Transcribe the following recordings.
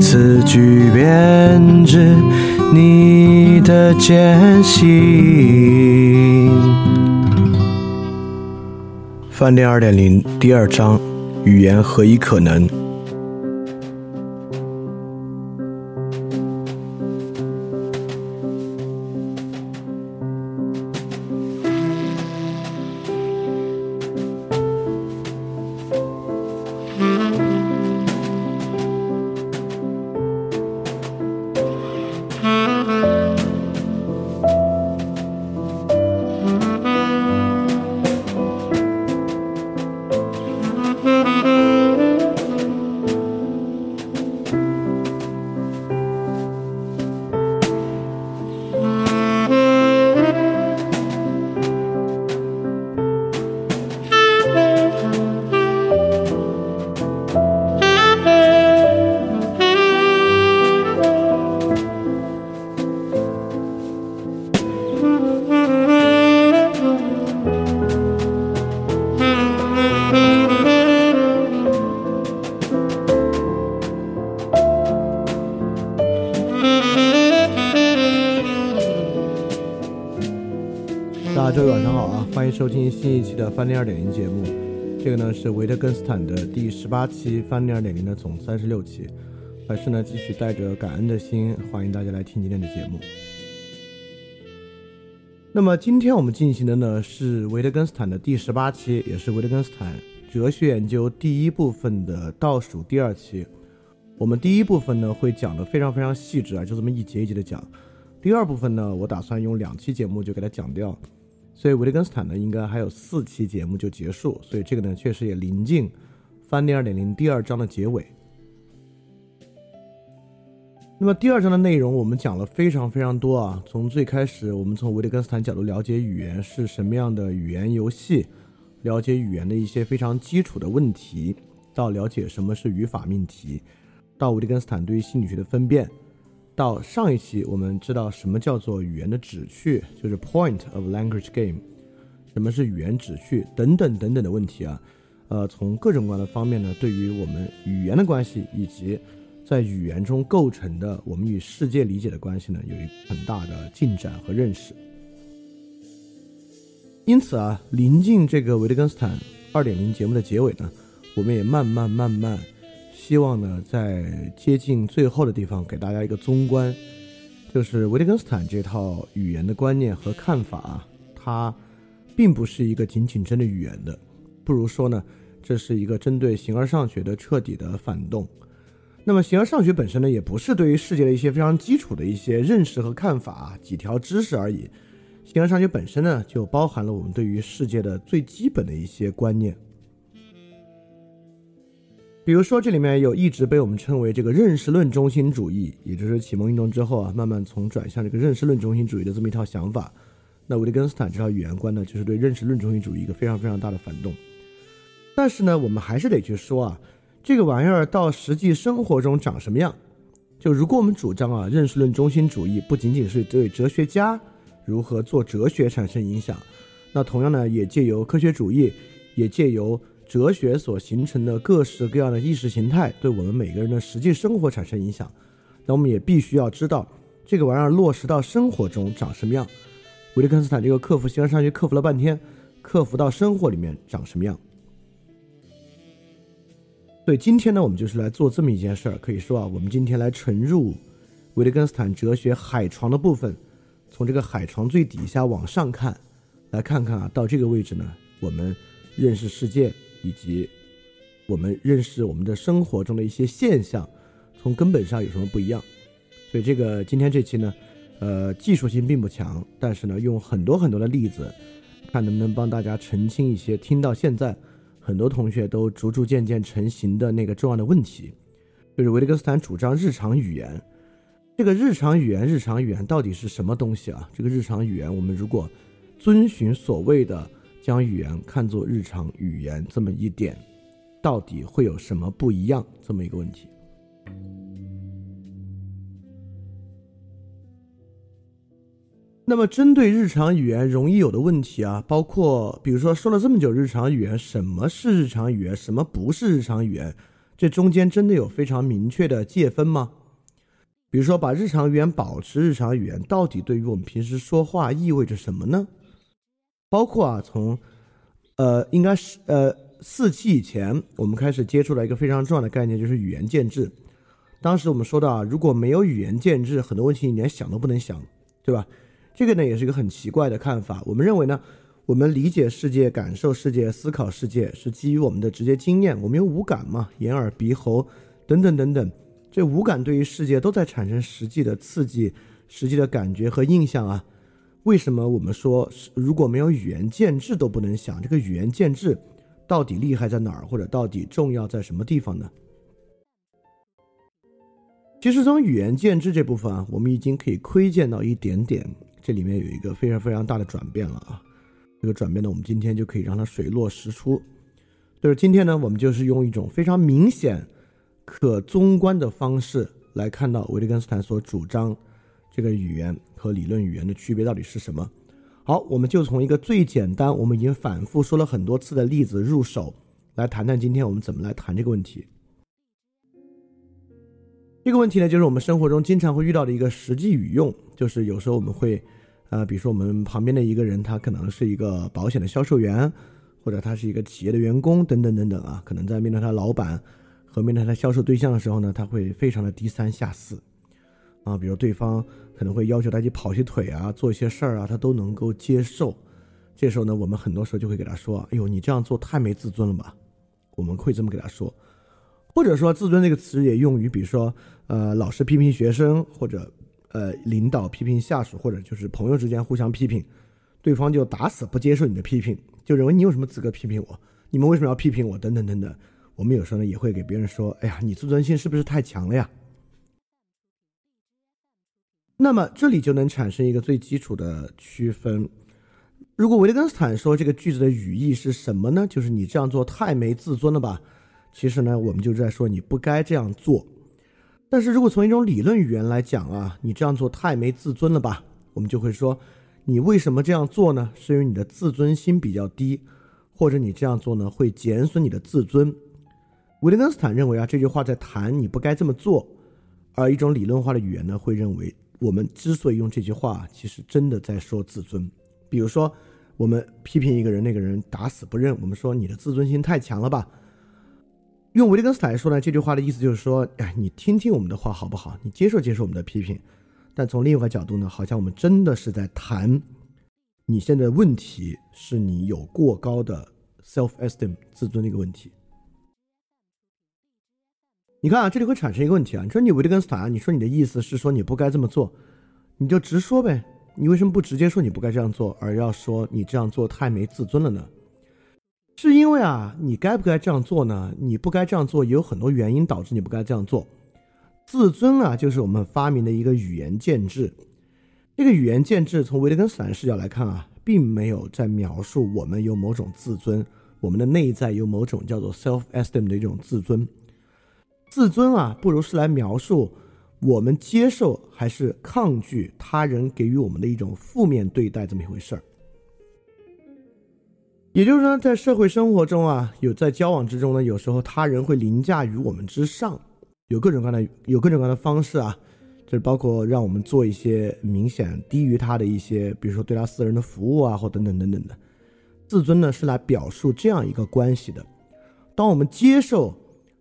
词句编织你的艰辛。饭店二点零第二章：语言何以可能？翻店二点零节目。这个呢是维特根斯坦的第十八期，翻店二点零的总三十六期。还是呢继续带着感恩的心，欢迎大家来听今天的节目。那么今天我们进行的呢是维特根斯坦的第十八期，也是维特根斯坦哲学研究第一部分的倒数第二期。我们第一部分呢会讲的非常非常细致啊，就这么一节一节的讲。第二部分呢，我打算用两期节目就给它讲掉。所以维特根斯坦呢，应该还有四期节目就结束，所以这个呢，确实也临近翻第二点零第二章的结尾。那么第二章的内容我们讲了非常非常多啊，从最开始我们从维特根斯坦角度了解语言是什么样的语言游戏，了解语言的一些非常基础的问题，到了解什么是语法命题，到维特根斯坦对于心理学的分辨。到上一期，我们知道什么叫做语言的旨趣，就是 point of language game，什么是语言旨趣等等等等的问题啊，呃，从各种各样的方面呢，对于我们语言的关系以及在语言中构成的我们与世界理解的关系呢，有一很大的进展和认识。因此啊，临近这个维特根斯坦二点零节目的结尾呢，我们也慢慢慢慢。希望呢，在接近最后的地方给大家一个综观，就是维特根斯坦这套语言的观念和看法，它并不是一个仅仅针对语言的，不如说呢，这是一个针对形而上学的彻底的反动。那么形而上学本身呢，也不是对于世界的一些非常基础的一些认识和看法，几条知识而已。形而上学本身呢，就包含了我们对于世界的最基本的一些观念。比如说，这里面有一直被我们称为这个认识论中心主义，也就是启蒙运动之后啊，慢慢从转向这个认识论中心主义的这么一套想法。那维特根斯坦这套语言观呢，就是对认识论中心主义一个非常非常大的反动。但是呢，我们还是得去说啊，这个玩意儿到实际生活中长什么样？就如果我们主张啊，认识论中心主义不仅仅是对哲学家如何做哲学产生影响，那同样呢，也借由科学主义，也借由。哲学所形成的各式各样的意识形态，对我们每个人的实际生活产生影响。那我们也必须要知道，这个玩意儿落实到生活中长什么样。维特根斯坦这个克服形而上学克服了半天，克服到生活里面长什么样？所以今天呢，我们就是来做这么一件事儿。可以说啊，我们今天来沉入维特根斯坦哲学海床的部分，从这个海床最底下往上看，来看看啊，到这个位置呢，我们认识世界。以及我们认识我们的生活中的一些现象，从根本上有什么不一样？所以这个今天这期呢，呃，技术性并不强，但是呢，用很多很多的例子，看能不能帮大家澄清一些听到现在很多同学都逐逐渐渐成型的那个重要的问题。就是维特根斯坦主张日常语言。这个日常语言，日常语言到底是什么东西啊？这个日常语言，我们如果遵循所谓的将语言看作日常语言这么一点，到底会有什么不一样？这么一个问题。那么，针对日常语言容易有的问题啊，包括比如说说了这么久日常语言，什么是日常语言，什么不是日常语言？这中间真的有非常明确的界分吗？比如说，把日常语言保持日常语言，到底对于我们平时说话意味着什么呢？包括啊，从呃，应该是呃四期以前，我们开始接触了一个非常重要的概念，就是语言建制。当时我们说到啊，如果没有语言建制，很多问题你连想都不能想，对吧？这个呢也是一个很奇怪的看法。我们认为呢，我们理解世界、感受世界、思考世界是基于我们的直接经验。我们有五感嘛，眼、耳、鼻、喉等等等等，这五感对于世界都在产生实际的刺激、实际的感觉和印象啊。为什么我们说如果没有语言建制都不能想？这个语言建制到底厉害在哪儿，或者到底重要在什么地方呢？其实从语言建制这部分啊，我们已经可以窥见到一点点。这里面有一个非常非常大的转变了啊！这个转变呢，我们今天就可以让它水落石出。就是今天呢，我们就是用一种非常明显、可综观的方式来看到维特根斯坦所主张这个语言和理论语言的区别到底是什么。好，我们就从一个最简单、我们已经反复说了很多次的例子入手，来谈谈今天我们怎么来谈这个问题。这个问题呢，就是我们生活中经常会遇到的一个实际语用，就是有时候我们会，呃，比如说我们旁边的一个人，他可能是一个保险的销售员，或者他是一个企业的员工，等等等等啊，可能在面对他老板和面对他销售对象的时候呢，他会非常的低三下四，啊，比如对方可能会要求他去跑些腿啊，做一些事儿啊，他都能够接受。这时候呢，我们很多时候就会给他说：“哎呦，你这样做太没自尊了吧？”我们会这么给他说。或者说“自尊”这个词也用于，比如说，呃，老师批评学生，或者，呃，领导批评下属，或者就是朋友之间互相批评，对方就打死不接受你的批评，就认为你有什么资格批评我？你们为什么要批评我？等等等等。我们有时候呢也会给别人说：“哎呀，你自尊心是不是太强了呀？”那么这里就能产生一个最基础的区分。如果维特根斯坦说这个句子的语义是什么呢？就是你这样做太没自尊了吧？其实呢，我们就在说你不该这样做。但是如果从一种理论语言来讲啊，你这样做太没自尊了吧？我们就会说，你为什么这样做呢？是因为你的自尊心比较低，或者你这样做呢会减损你的自尊。维特根斯坦认为啊，这句话在谈你不该这么做，而一种理论化的语言呢会认为，我们之所以用这句话，其实真的在说自尊。比如说，我们批评一个人，那个人打死不认，我们说你的自尊心太强了吧？用维特根斯坦来说呢，这句话的意思就是说，哎，你听听我们的话好不好？你接受接受我们的批评。但从另一个角度呢，好像我们真的是在谈，你现在问题是你有过高的 self esteem 自尊的一个问题。你看啊，这里会产生一个问题啊，你说你维特根斯坦，你说你的意思是说你不该这么做，你就直说呗，你为什么不直接说你不该这样做，而要说你这样做太没自尊了呢？是因为啊，你该不该这样做呢？你不该这样做，也有很多原因导致你不该这样做。自尊啊，就是我们发明的一个语言建制。这个语言建制从维特根斯坦视角来看啊，并没有在描述我们有某种自尊，我们的内在有某种叫做 self esteem 的一种自尊。自尊啊，不如是来描述我们接受还是抗拒他人给予我们的一种负面对待这么一回事儿。也就是说，在社会生活中啊，有在交往之中呢，有时候他人会凌驾于我们之上，有各种各样的有各种各样的方式啊，就是包括让我们做一些明显低于他的一些，比如说对他私人的服务啊，或等等等等的。自尊呢是来表述这样一个关系的。当我们接受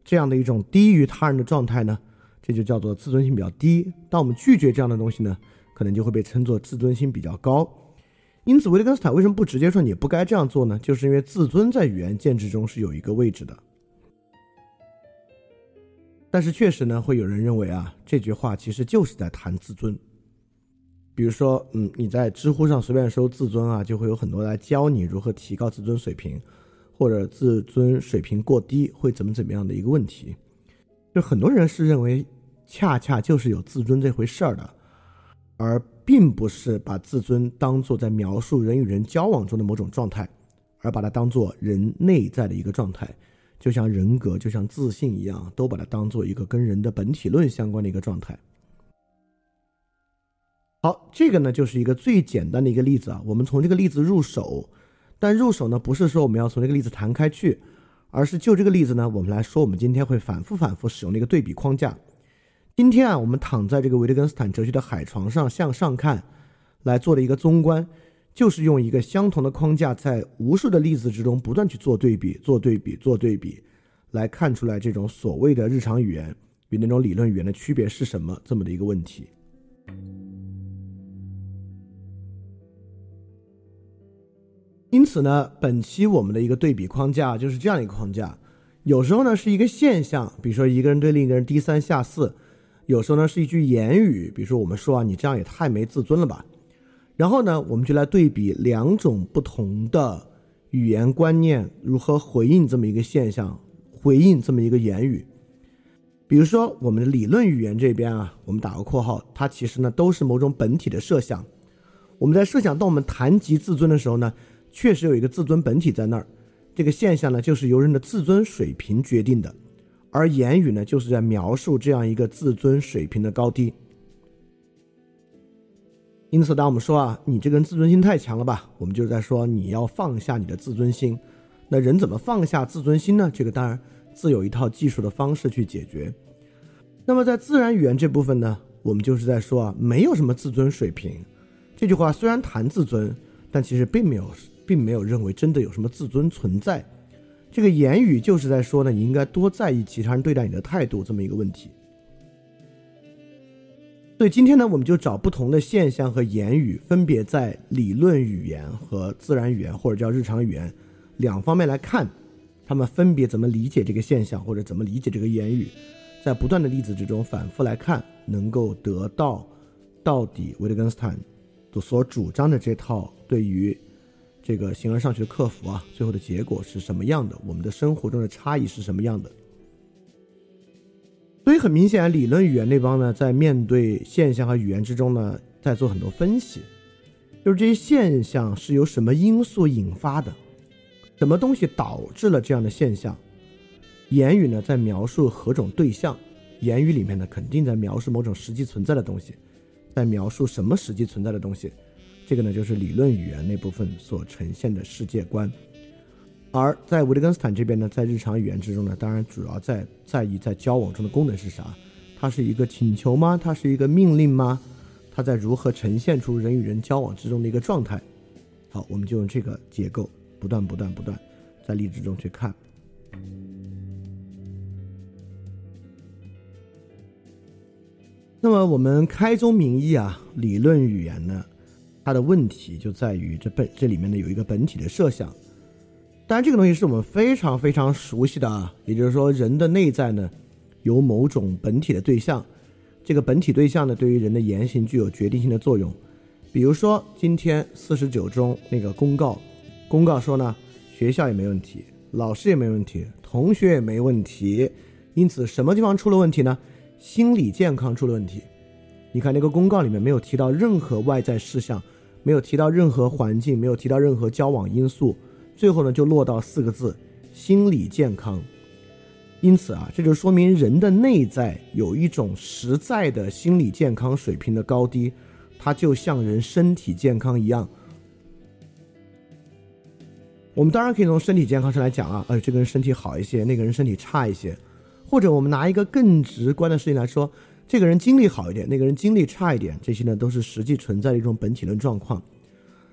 这样的一种低于他人的状态呢，这就叫做自尊心比较低；当我们拒绝这样的东西呢，可能就会被称作自尊心比较高。因此，维特根斯坦为什么不直接说你不该这样做呢？就是因为自尊在语言建制中是有一个位置的。但是确实呢，会有人认为啊，这句话其实就是在谈自尊。比如说，嗯，你在知乎上随便搜“自尊”啊，就会有很多来教你如何提高自尊水平，或者自尊水平过低会怎么怎么样的一个问题。就很多人是认为，恰恰就是有自尊这回事儿的，而并不是把自尊当做在描述人与人交往中的某种状态，而把它当做人内在的一个状态，就像人格、就像自信一样，都把它当做一个跟人的本体论相关的一个状态。好，这个呢就是一个最简单的一个例子啊。我们从这个例子入手，但入手呢不是说我们要从这个例子谈开去，而是就这个例子呢，我们来说我们今天会反复反复使用的一个对比框架。今天啊，我们躺在这个维特根斯坦哲学的海床上向上看，来做的一个综观，就是用一个相同的框架，在无数的例子之中不断去做对比、做对比、做对比，来看出来这种所谓的日常语言与那种理论语言的区别是什么这么的一个问题。因此呢，本期我们的一个对比框架就是这样一个框架。有时候呢是一个现象，比如说一个人对另一个人低三下四；有时候呢是一句言语，比如说我们说啊，你这样也太没自尊了吧。然后呢，我们就来对比两种不同的语言观念如何回应这么一个现象，回应这么一个言语。比如说我们的理论语言这边啊，我们打个括号，它其实呢都是某种本体的设想。我们在设想当我们谈及自尊的时候呢。确实有一个自尊本体在那儿，这个现象呢，就是由人的自尊水平决定的，而言语呢，就是在描述这样一个自尊水平的高低。因此，当我们说啊，你这个人自尊心太强了吧，我们就是在说你要放下你的自尊心。那人怎么放下自尊心呢？这个当然自有一套技术的方式去解决。那么在自然语言这部分呢，我们就是在说啊，没有什么自尊水平。这句话虽然谈自尊，但其实并没有。并没有认为真的有什么自尊存在，这个言语就是在说呢，你应该多在意其他人对待你的态度这么一个问题。所以今天呢，我们就找不同的现象和言语，分别在理论语言和自然语言或者叫日常语言两方面来看，他们分别怎么理解这个现象或者怎么理解这个言语，在不断的例子之中反复来看，能够得到到底维特根斯坦所主张的这套对于。这个形而上学的克服啊，最后的结果是什么样的？我们的生活中的差异是什么样的？所以很明显，理论语言那帮呢，在面对现象和语言之中呢，在做很多分析，就是这些现象是由什么因素引发的，什么东西导致了这样的现象？言语呢，在描述何种对象？言语里面呢，肯定在描述某种实际存在的东西，在描述什么实际存在的东西？这个呢，就是理论语言那部分所呈现的世界观，而在维特根斯坦这边呢，在日常语言之中呢，当然主要在在意在交往中的功能是啥？它是一个请求吗？它是一个命令吗？它在如何呈现出人与人交往之中的一个状态？好，我们就用这个结构，不断不断不断，在例子中去看。那么我们开宗明义啊，理论语言呢？它的问题就在于这本这里面呢有一个本体的设想，当然这个东西是我们非常非常熟悉的啊，也就是说人的内在呢有某种本体的对象，这个本体对象呢对于人的言行具有决定性的作用。比如说今天四十九中那个公告，公告说呢学校也没问题，老师也没问题，同学也没问题，因此什么地方出了问题呢？心理健康出了问题。你看那个公告里面没有提到任何外在事项。没有提到任何环境，没有提到任何交往因素，最后呢就落到四个字：心理健康。因此啊，这就说明人的内在有一种实在的心理健康水平的高低，它就像人身体健康一样。我们当然可以从身体健康上来讲啊，呃，这个人身体好一些，那个人身体差一些，或者我们拿一个更直观的事情来说。这个人精力好一点，那个人精力差一点，这些呢都是实际存在的一种本体论状况。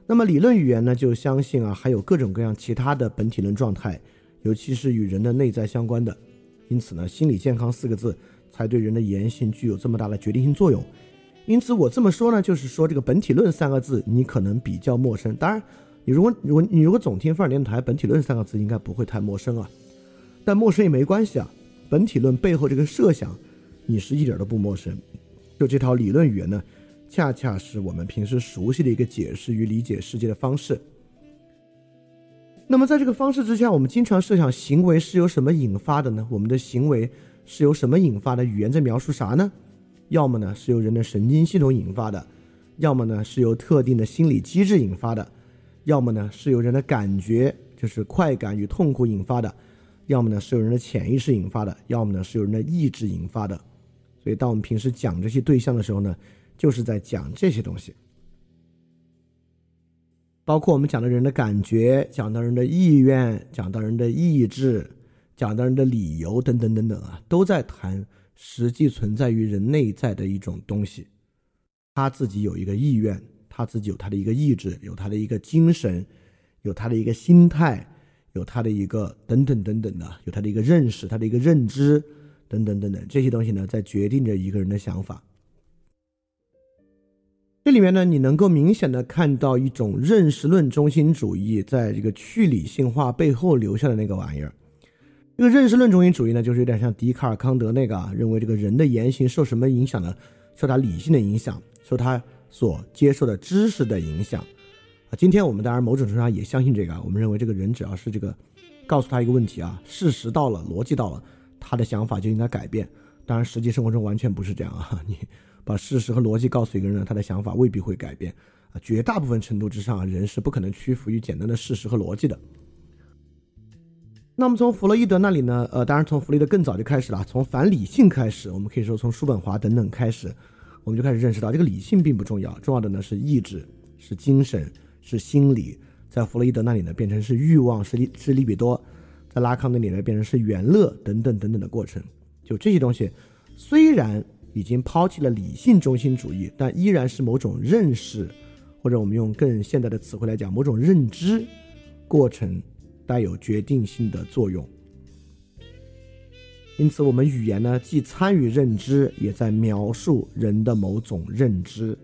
那么理论语言呢，就相信啊，还有各种各样其他的本体论状态，尤其是与人的内在相关的。因此呢，心理健康四个字才对人的言行具有这么大的决定性作用。因此我这么说呢，就是说这个本体论三个字你可能比较陌生。当然，你如果如果你如果总听范儿电台，本体论三个字应该不会太陌生啊。但陌生也没关系啊，本体论背后这个设想。你是一点都不陌生，就这套理论语言呢，恰恰是我们平时熟悉的一个解释与理解世界的方式。那么在这个方式之下，我们经常设想行为是由什么引发的呢？我们的行为是由什么引发的？语言在描述啥呢？要么呢是由人的神经系统引发的，要么呢是由特定的心理机制引发的，要么呢是由人的感觉，就是快感与痛苦引发的，要么呢是由人的潜意识引发的，要么呢是由人的意志引发的。所以，当我们平时讲这些对象的时候呢，就是在讲这些东西，包括我们讲的人的感觉，讲到人的意愿，讲到人的意志，讲到人的理由等等等等啊，都在谈。实际存在于人内在的一种东西，他自己有一个意愿，他自己有他的一个意志，有他的一个精神，有他的一个心态，有他的一个等等等等的，有他的一个认识，他的一个认知等等等等这些东西呢，在决定着一个人的想法。这里面呢，你能够明显的看到一种认识论中心主义在这个去理性化背后留下的那个玩意儿。这个认识论中心主义呢，就是有点像笛卡尔、康德那个啊，认为这个人的言行受什么影响呢？受他理性的影响，受他所接受的知识的影响啊。今天我们当然某种程度上也相信这个，我们认为这个人只要是这个告诉他一个问题啊，事实到了，逻辑到了，他的想法就应该改变。当然，实际生活中完全不是这样啊。你把事实和逻辑告诉一个人，他的想法未必会改变啊。绝大部分程度之上，人是不可能屈服于简单的事实和逻辑的。那么从弗洛伊德那里呢？呃，当然从弗洛伊德更早就开始了，从反理性开始，我们可以说从叔本华等等开始，我们就开始认识到这个理性并不重要，重要的呢是意志、是精神、是心理。在弗洛伊德那里呢，变成是欲望，是利是利比多；在拉康那里呢，变成是元乐等等等等的过程。就这些东西，虽然已经抛弃了理性中心主义，但依然是某种认识，或者我们用更现代的词汇来讲，某种认知过程。带有决定性的作用，因此，我们语言呢，既参与认知，也在描述人的某种认知。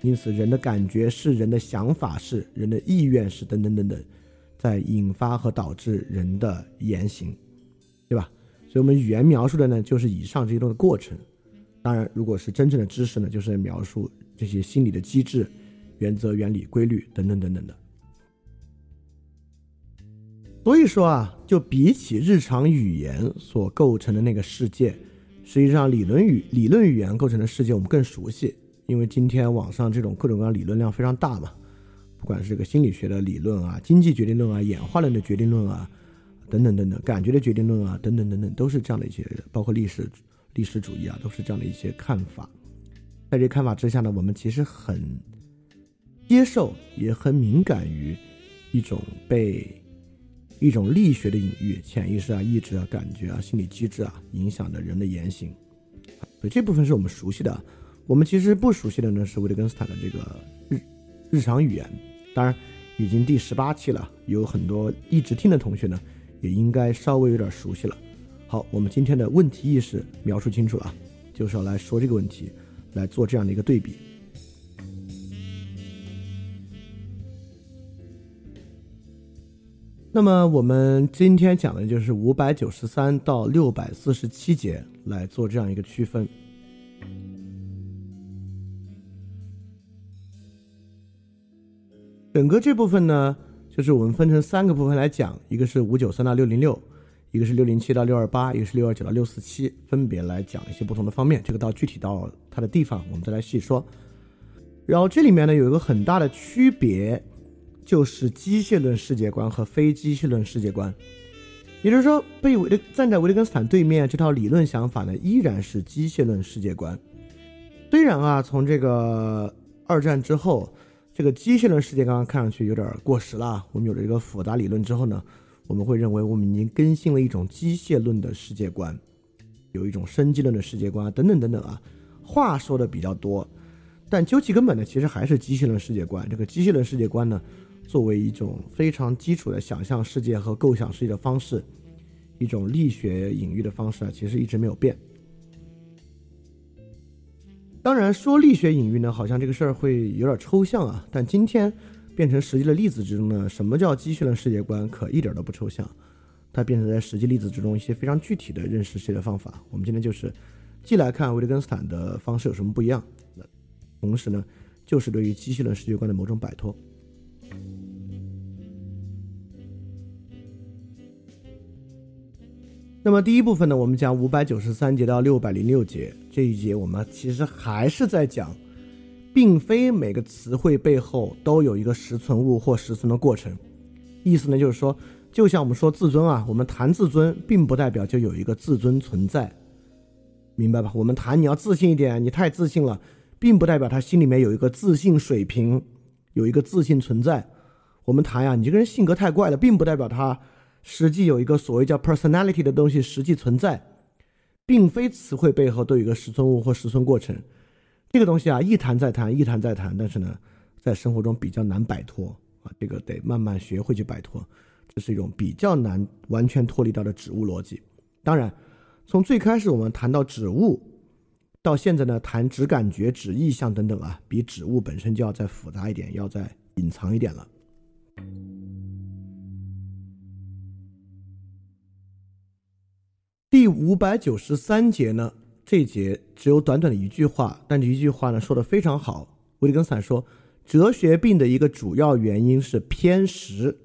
因此，人的感觉是，人的想法是，人的意愿是，等等等等，在引发和导致人的言行，对吧？所以，我们语言描述的呢，就是以上这一段的过程。当然，如果是真正的知识呢，就是描述这些心理的机制、原则、原理、规律等等等等的。所以说啊，就比起日常语言所构成的那个世界，实际上理论语理论语言构成的世界我们更熟悉，因为今天网上这种各种各样理论量非常大嘛，不管是这个心理学的理论啊、经济决定论啊、演化论的决定论啊，等等等等，感觉的决定论啊，等等等等，都是这样的一些，包括历史历史主义啊，都是这样的一些看法。在这看法之下呢，我们其实很接受，也很敏感于一种被。一种力学的隐喻，潜意识啊、意志啊、感觉啊、心理机制啊，影响的人的言行。所以这部分是我们熟悉的。我们其实不熟悉的呢，是维特根斯坦的这个日日常语言。当然，已经第十八期了，有很多一直听的同学呢，也应该稍微有点熟悉了。好，我们今天的问题意识描述清楚了，就是要来说这个问题，来做这样的一个对比。那么我们今天讲的就是五百九十三到六百四十七节来做这样一个区分。整个这部分呢，就是我们分成三个部分来讲，一个是五九三到六零六，一个是六零七到六二八，一个是六二九到六四七，分别来讲一些不同的方面。这个到具体到它的地方，我们再来细说。然后这里面呢，有一个很大的区别。就是机械论世界观和非机械论世界观，也就是说，被维站在维特根斯坦对面这套理论想法呢，依然是机械论世界观。虽然啊，从这个二战之后，这个机械论世界刚刚看上去有点过时了。我们有了一个复杂理论之后呢，我们会认为我们已经更新了一种机械论的世界观，有一种生机论的世界观等等等等啊，话说的比较多，但究其根本呢，其实还是机械论世界观。这个机械论世界观呢。作为一种非常基础的想象世界和构想世界的方式，一种力学隐喻的方式啊，其实一直没有变。当然，说力学隐喻呢，好像这个事儿会有点抽象啊。但今天变成实际的例子之中呢，什么叫机械论世界观，可一点都不抽象。它变成在实际例子之中一些非常具体的认识世界的方法。我们今天就是既来看维特根斯坦的方式有什么不一样，那同时呢，就是对于机械论世界观的某种摆脱。那么第一部分呢，我们讲五百九十三节到六百零六节这一节，我们其实还是在讲，并非每个词汇背后都有一个实存物或实存的过程。意思呢，就是说，就像我们说自尊啊，我们谈自尊，并不代表就有一个自尊存在，明白吧？我们谈你要自信一点，你太自信了，并不代表他心里面有一个自信水平，有一个自信存在。我们谈呀，你这个人性格太怪了，并不代表他。实际有一个所谓叫 personality 的东西实际存在，并非词汇背后都有一个实存物或实存过程。这个东西啊，一谈再谈，一谈再谈，但是呢，在生活中比较难摆脱啊，这个得慢慢学会去摆脱。这是一种比较难完全脱离掉的指物逻辑。当然，从最开始我们谈到指物，到现在呢谈指感觉、指意象等等啊，比指物本身就要再复杂一点，要再隐藏一点了。第五百九十三节呢，这节只有短短的一句话，但这一句话呢说的非常好。维特根斯坦说，哲学病的一个主要原因是偏食，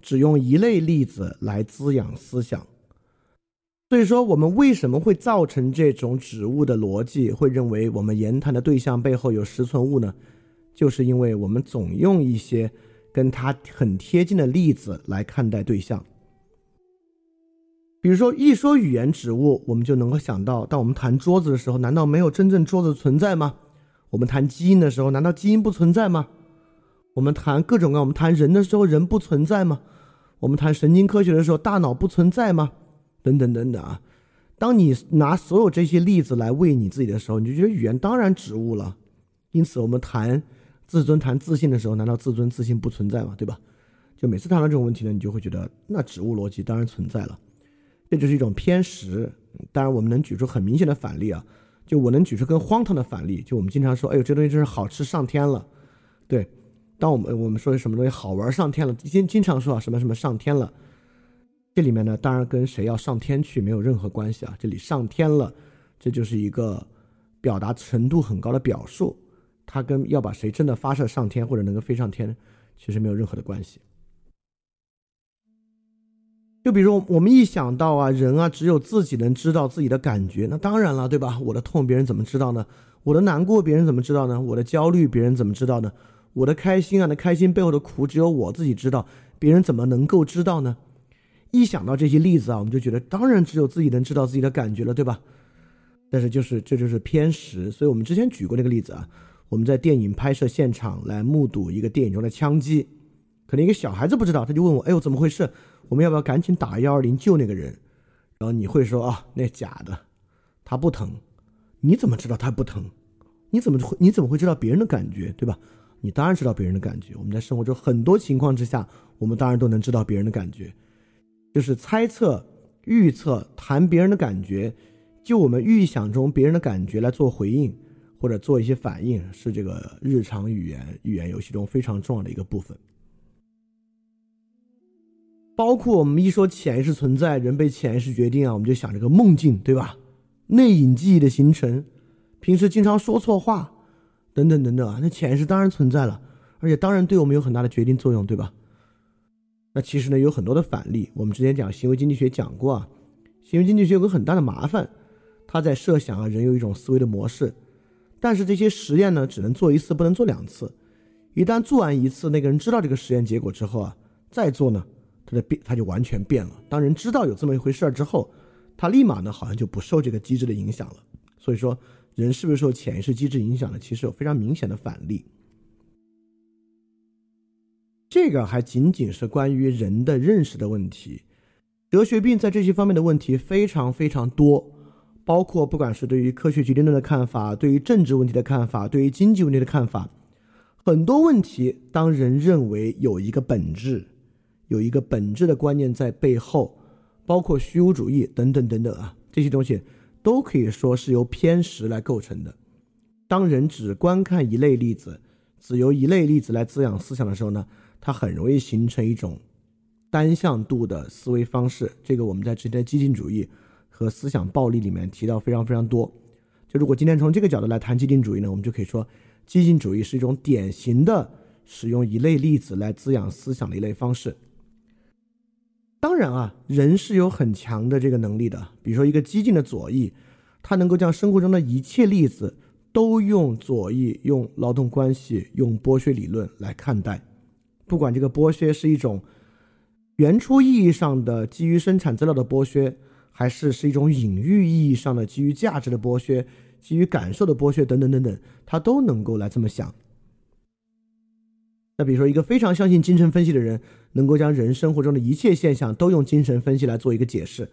只用一类例子来滋养思想。所以说，我们为什么会造成这种指物的逻辑，会认为我们言谈的对象背后有实存物呢？就是因为我们总用一些跟它很贴近的例子来看待对象。比如说，一说语言指物，我们就能够想到，当我们谈桌子的时候，难道没有真正桌子存在吗？我们谈基因的时候，难道基因不存在吗？我们谈各种各样，我们谈人的时候，人不存在吗？我们谈神经科学的时候，大脑不存在吗？等等等等啊！当你拿所有这些例子来为你自己的时候，你就觉得语言当然指物了。因此，我们谈自尊、谈自信的时候，难道自尊、自信不存在吗？对吧？就每次谈到这种问题呢，你就会觉得，那指物逻辑当然存在了。这就是一种偏食，当然我们能举出很明显的反例啊，就我能举出更荒唐的反例，就我们经常说，哎呦，这东西真是好吃上天了，对，当我们我们说什么东西好玩上天了，经经常说啊什么什么上天了，这里面呢当然跟谁要上天去没有任何关系啊，这里上天了，这就是一个表达程度很高的表述，它跟要把谁真的发射上天或者能够飞上天，其实没有任何的关系。就比如我们一想到啊，人啊，只有自己能知道自己的感觉，那当然了，对吧？我的痛别人怎么知道呢？我的难过别人怎么知道呢？我的焦虑别人怎么知道呢？我的开心啊，那开心背后的苦只有我自己知道，别人怎么能够知道呢？一想到这些例子啊，我们就觉得当然只有自己能知道自己的感觉了，对吧？但是就是这就是偏食，所以我们之前举过那个例子啊，我们在电影拍摄现场来目睹一个电影中的枪击，可能一个小孩子不知道，他就问我，哎呦，怎么回事？我们要不要赶紧打幺二零救那个人？然后你会说啊，那假的，他不疼。你怎么知道他不疼？你怎么会你怎么会知道别人的感觉，对吧？你当然知道别人的感觉。我们在生活中很多情况之下，我们当然都能知道别人的感觉，就是猜测、预测、谈别人的感觉，就我们预想中别人的感觉来做回应或者做一些反应，是这个日常语言语言游戏中非常重要的一个部分。包括我们一说潜意识存在，人被潜意识决定啊，我们就想这个梦境，对吧？内隐记忆的形成，平时经常说错话，等等等等啊，那潜意识当然存在了，而且当然对我们有很大的决定作用，对吧？那其实呢，有很多的反例，我们之前讲行为经济学讲过啊，行为经济学有个很大的麻烦，他在设想啊，人有一种思维的模式，但是这些实验呢，只能做一次，不能做两次，一旦做完一次，那个人知道这个实验结果之后啊，再做呢？他的变，他就完全变了。当人知道有这么一回事儿之后，他立马呢，好像就不受这个机制的影响了。所以说，人是不是受潜意识机制影响呢？其实有非常明显的反例。这个还仅仅是关于人的认识的问题。哲学病在这些方面的问题非常非常多，包括不管是对于科学决定论的看法，对于政治问题的看法，对于经济问题的看法，很多问题，当人认为有一个本质。有一个本质的观念在背后，包括虚无主义等等等等啊，这些东西都可以说是由偏食来构成的。当人只观看一类例子，只由一类例子来滋养思想的时候呢，它很容易形成一种单向度的思维方式。这个我们在之前的激进主义和思想暴力里面提到非常非常多。就如果今天从这个角度来谈激进主义呢，我们就可以说，激进主义是一种典型的使用一类例子来滋养思想的一类方式。当然啊，人是有很强的这个能力的。比如说一个激进的左翼，他能够将生活中的一切例子都用左翼、用劳动关系、用剥削理论来看待，不管这个剥削是一种原初意义上的基于生产资料的剥削，还是是一种隐喻意义上的基于价值的剥削、基于感受的剥削等等等等，他都能够来这么想。那比如说，一个非常相信精神分析的人，能够将人生活中的一切现象都用精神分析来做一个解释，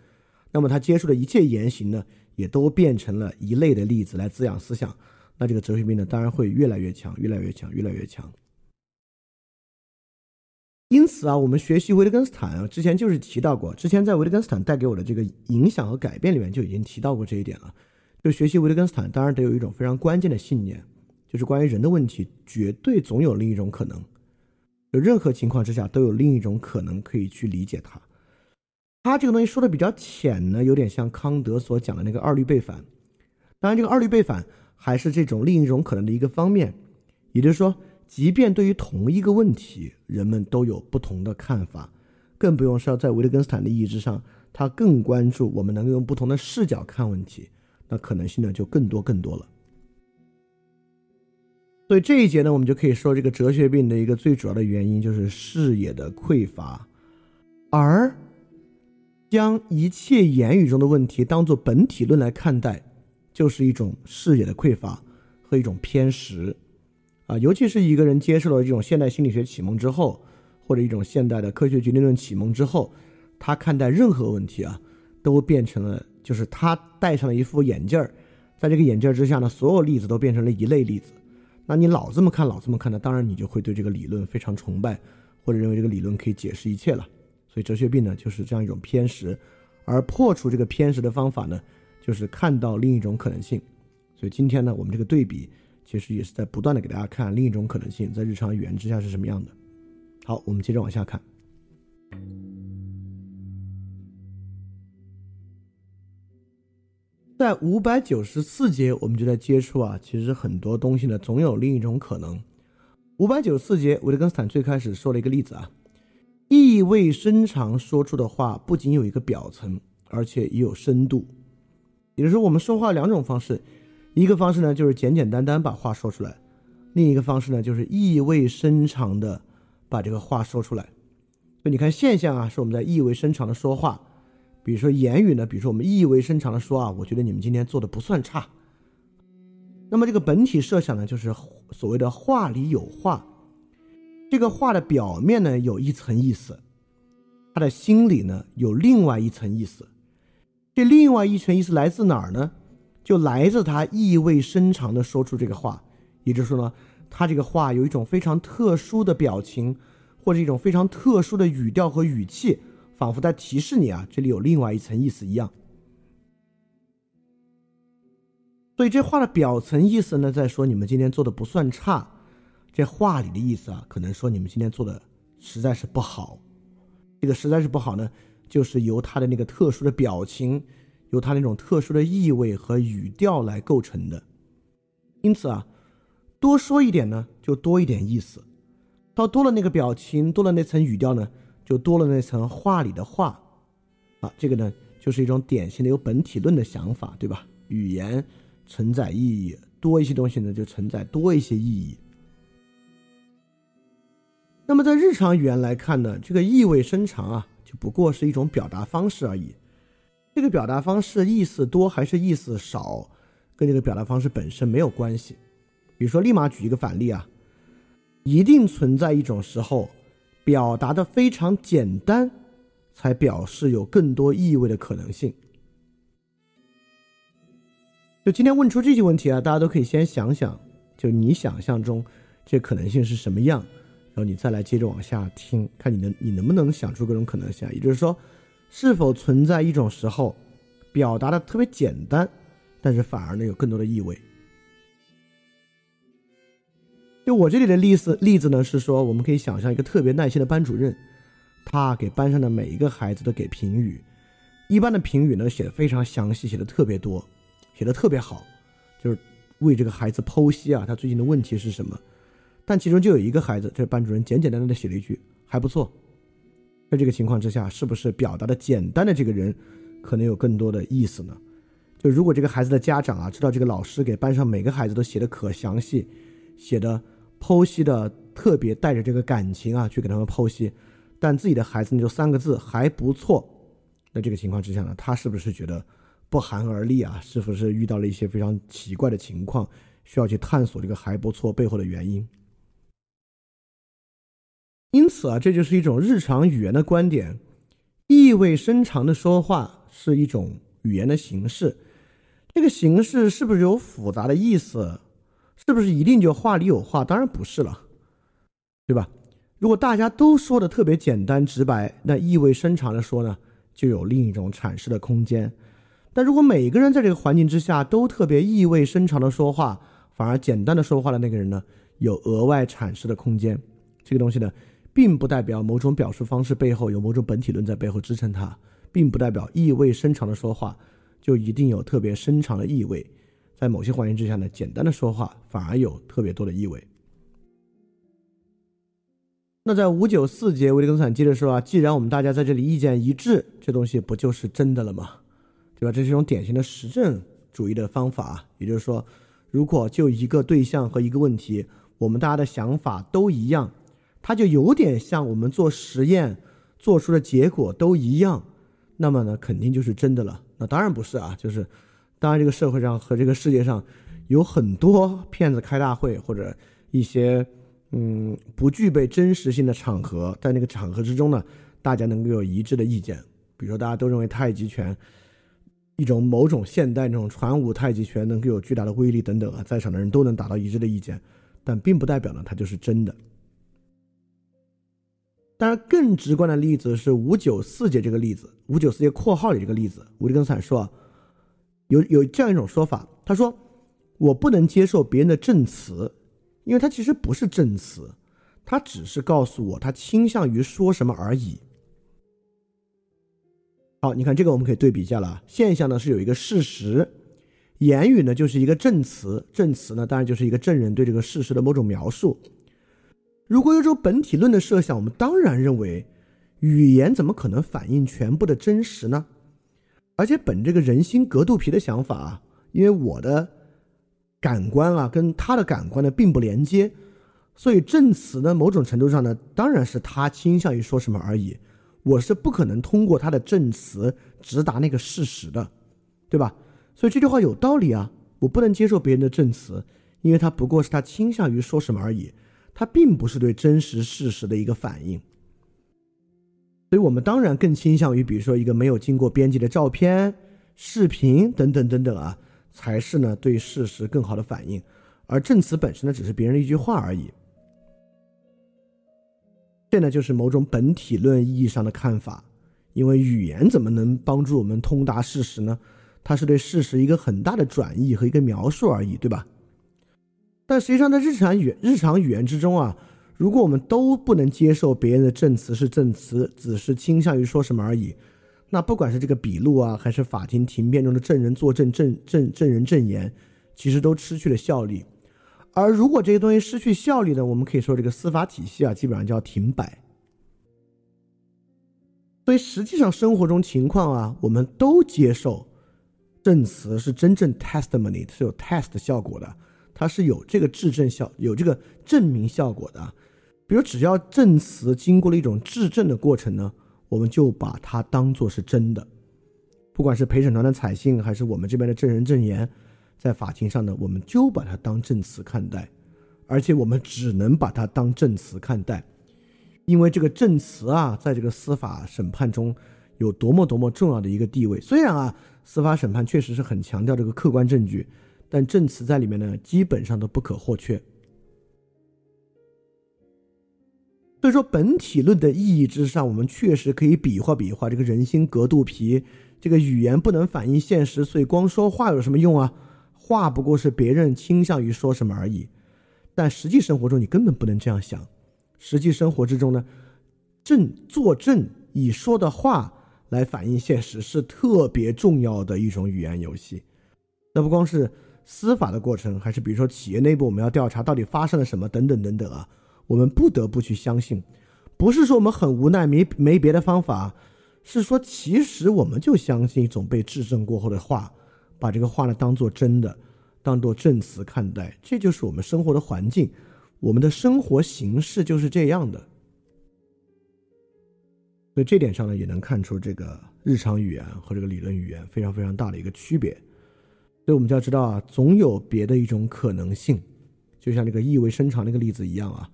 那么他接触的一切言行呢，也都变成了一类的例子来滋养思想。那这个哲学病呢，当然会越来越强，越来越强，越来越强。因此啊，我们学习维特根斯坦啊，之前就是提到过，之前在维特根斯坦带给我的这个影响和改变里面就已经提到过这一点了。就学习维特根斯坦，当然得有一种非常关键的信念，就是关于人的问题，绝对总有另一种可能。就任何情况之下都有另一种可能可以去理解它。他这个东西说的比较浅呢，有点像康德所讲的那个二律背反。当然，这个二律背反还是这种另一种可能的一个方面。也就是说，即便对于同一个问题，人们都有不同的看法，更不用说在维特根斯坦的意义之上，他更关注我们能够用不同的视角看问题，那可能性呢就更多更多了。所以这一节呢，我们就可以说，这个哲学病的一个最主要的原因就是视野的匮乏，而将一切言语中的问题当做本体论来看待，就是一种视野的匮乏和一种偏食啊。尤其是一个人接受了这种现代心理学启蒙之后，或者一种现代的科学决定论启蒙之后，他看待任何问题啊，都变成了就是他戴上了一副眼镜儿，在这个眼镜儿之下呢，所有例子都变成了一类例子。那你老这么看，老这么看呢？当然，你就会对这个理论非常崇拜，或者认为这个理论可以解释一切了。所以哲学病呢，就是这样一种偏食，而破除这个偏食的方法呢，就是看到另一种可能性。所以今天呢，我们这个对比其实也是在不断的给大家看另一种可能性在日常语言之下是什么样的。好，我们接着往下看。在五百九十四节，我们就在接触啊，其实很多东西呢，总有另一种可能。五百九十四节，维特根斯坦最开始说了一个例子啊，意味深长说出的话不仅有一个表层，而且也有深度。也就是说，我们说话两种方式，一个方式呢就是简简单单把话说出来，另一个方式呢就是意味深长的把这个话说出来。所以你看现象啊，是我们在意味深长的说话。比如说言语呢，比如说我们意味深长的说啊，我觉得你们今天做的不算差。那么这个本体设想呢，就是所谓的话里有话，这个话的表面呢有一层意思，他的心里呢有另外一层意思。这另外一层意思来自哪儿呢？就来自他意味深长的说出这个话，也就是说呢，他这个话有一种非常特殊的表情，或者一种非常特殊的语调和语气。仿佛在提示你啊，这里有另外一层意思一样。所以这话的表层意思呢，在说你们今天做的不算差。这话里的意思啊，可能说你们今天做的实在是不好。这个实在是不好呢，就是由他的那个特殊的表情，由他那种特殊的意味和语调来构成的。因此啊，多说一点呢，就多一点意思。到多了那个表情，多了那层语调呢。就多了那层话里的话，啊，这个呢就是一种典型的有本体论的想法，对吧？语言承载意义多一些东西呢，就承载多一些意义。那么在日常语言来看呢，这个意味深长啊，就不过是一种表达方式而已。这个表达方式意思多还是意思少，跟这个表达方式本身没有关系。比如说，立马举一个反例啊，一定存在一种时候。表达的非常简单，才表示有更多意味的可能性。就今天问出这些问题啊，大家都可以先想想，就你想象中这可能性是什么样，然后你再来接着往下听，看你能你能不能想出各种可能性。也就是说，是否存在一种时候，表达的特别简单，但是反而呢有更多的意味。就我这里的例子例子呢，是说我们可以想象一个特别耐心的班主任，他给班上的每一个孩子都给评语，一般的评语呢写的非常详细，写的特别多，写的特别好，就是为这个孩子剖析啊，他最近的问题是什么。但其中就有一个孩子，这班主任简简单单的写了一句还不错，在这个情况之下，是不是表达的简单的这个人可能有更多的意思呢？就如果这个孩子的家长啊知道这个老师给班上每个孩子都写的可详细，写的剖析的特别带着这个感情啊去给他们剖析，但自己的孩子呢就三个字还不错，那这个情况之下呢，他是不是觉得不寒而栗啊？是不是遇到了一些非常奇怪的情况，需要去探索这个还不错背后的原因？因此啊，这就是一种日常语言的观点，意味深长的说话是一种语言的形式。这个形式是不是有复杂的意思？是不是一定就话里有话？当然不是了，对吧？如果大家都说的特别简单直白，那意味深长的说呢，就有另一种阐释的空间。但如果每个人在这个环境之下都特别意味深长的说话，反而简单的说话的那个人呢，有额外阐释的空间。这个东西呢？并不代表某种表述方式背后有某种本体论在背后支撑它，并不代表意味深长的说话就一定有特别深长的意味。在某些环境之下呢，简单的说话反而有特别多的意味。那在五九四节，维特根斯坦接着说啊，既然我们大家在这里意见一致，这东西不就是真的了吗？对吧？这是一种典型的实证主义的方法。也就是说，如果就一个对象和一个问题，我们大家的想法都一样。它就有点像我们做实验做出的结果都一样，那么呢，肯定就是真的了。那当然不是啊，就是当然这个社会上和这个世界上有很多骗子开大会或者一些嗯不具备真实性的场合，在那个场合之中呢，大家能够有一致的意见。比如说大家都认为太极拳一种某种现代那种传武太极拳能够有巨大的威力等等啊，在场的人都能达到一致的意见，但并不代表呢它就是真的。当然，更直观的例子是五九四节这个例子，五九四节括号里这个例子，维特根斯坦说，有有这样一种说法，他说，我不能接受别人的证词，因为他其实不是证词，他只是告诉我他倾向于说什么而已。好，你看这个我们可以对比一下了，现象呢是有一个事实，言语呢就是一个证词，证词呢当然就是一个证人对这个事实的某种描述。如果有这种本体论的设想，我们当然认为，语言怎么可能反映全部的真实呢？而且本这个人心隔肚皮的想法啊，因为我的感官啊跟他的感官呢并不连接，所以证词呢某种程度上呢当然是他倾向于说什么而已，我是不可能通过他的证词直达那个事实的，对吧？所以这句话有道理啊，我不能接受别人的证词，因为他不过是他倾向于说什么而已。他并不是对真实事实的一个反应，所以我们当然更倾向于，比如说一个没有经过编辑的照片、视频等等等等啊，才是呢对事实更好的反应，而证词本身呢只是别人的一句话而已。这呢就是某种本体论意义上的看法，因为语言怎么能帮助我们通达事实呢？它是对事实一个很大的转译和一个描述而已，对吧？但实际上，在日常语日常语言之中啊，如果我们都不能接受别人的证词是证词，只是倾向于说什么而已，那不管是这个笔录啊，还是法庭庭辩中的证人作证证证证人证言，其实都失去了效力。而如果这些东西失去效力呢，我们可以说这个司法体系啊，基本上就要停摆。所以实际上生活中情况啊，我们都接受证词是真正 testimony 是有 test 效果的。它是有这个质证效，有这个证明效果的。比如，只要证词经过了一种质证的过程呢，我们就把它当做是真的。不管是陪审团的采信，还是我们这边的证人证言，在法庭上呢，我们就把它当证词看待。而且，我们只能把它当证词看待，因为这个证词啊，在这个司法审判中有多么多么重要的一个地位。虽然啊，司法审判确实是很强调这个客观证据。但证词在里面呢，基本上都不可或缺。所以说，本体论的意义之上，我们确实可以比划比划这个人心隔肚皮，这个语言不能反映现实，所以光说话有什么用啊？话不过是别人倾向于说什么而已。但实际生活中，你根本不能这样想。实际生活之中呢，证作证以说的话来反映现实，是特别重要的一种语言游戏。那不光是。司法的过程，还是比如说企业内部，我们要调查到底发生了什么等等等等啊，我们不得不去相信，不是说我们很无奈，没没别的方法，是说其实我们就相信一种被质证过后的话，把这个话呢当做真的，当做证词看待，这就是我们生活的环境，我们的生活形式就是这样的。所以这点上呢，也能看出这个日常语言和这个理论语言非常非常大的一个区别。所以我们就要知道啊，总有别的一种可能性，就像那个意味深长那个例子一样啊，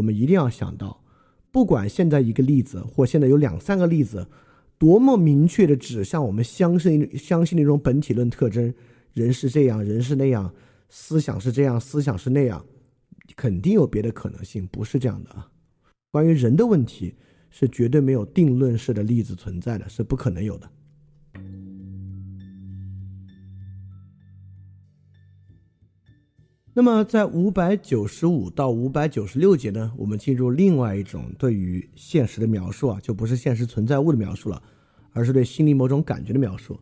我们一定要想到，不管现在一个例子或现在有两三个例子，多么明确的指向我们相信相信那种本体论特征，人是这样，人是那样，思想是这样，思想是那样，肯定有别的可能性，不是这样的啊。关于人的问题。是绝对没有定论式的例子存在的，是不可能有的。那么，在五百九十五到五百九十六节呢，我们进入另外一种对于现实的描述啊，就不是现实存在物的描述了，而是对心理某种感觉的描述。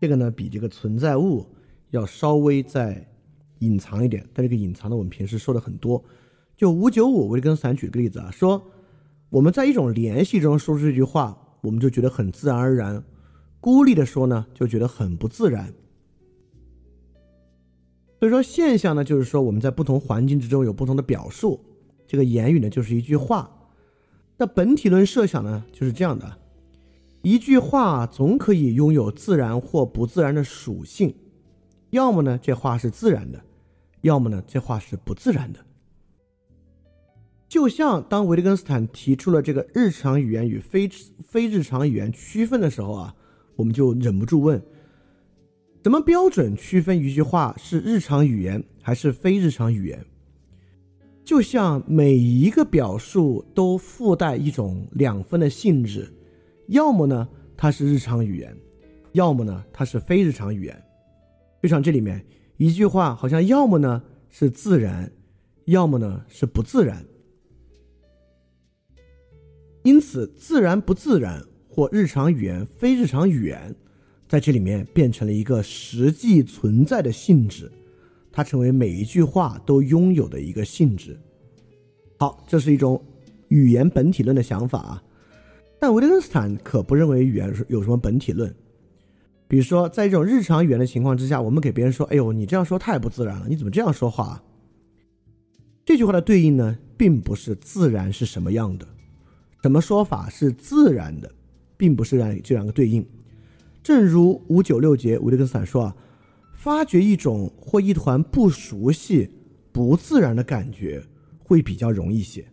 这个呢，比这个存在物要稍微再隐藏一点，但这个隐藏的，我们平时说的很多。就五九五，维根斯坦举个例子啊，说。我们在一种联系中说出这句话，我们就觉得很自然而然；孤立的说呢，就觉得很不自然。所以说，现象呢，就是说我们在不同环境之中有不同的表述。这个言语呢，就是一句话。那本体论设想呢，就是这样的：一句话总可以拥有自然或不自然的属性，要么呢，这话是自然的；要么呢，这话是不自然的。就像当维特根斯坦提出了这个日常语言与非非日常语言区分的时候啊，我们就忍不住问：怎么标准区分一句话是日常语言还是非日常语言？就像每一个表述都附带一种两分的性质，要么呢它是日常语言，要么呢它是非日常语言。就像这里面一句话，好像要么呢是自然，要么呢是不自然。因此，自然不自然或日常语言非日常语言，在这里面变成了一个实际存在的性质，它成为每一句话都拥有的一个性质。好，这是一种语言本体论的想法啊。但维特根斯坦可不认为语言有什么本体论。比如说，在这种日常语言的情况之下，我们给别人说：“哎呦，你这样说太不自然了，你怎么这样说话？”这句话的对应呢，并不是自然是什么样的。什么说法是自然的，并不是让这两个对应。正如五九六节维特根斯坦说啊，发掘一种或一团不熟悉、不自然的感觉会比较容易些。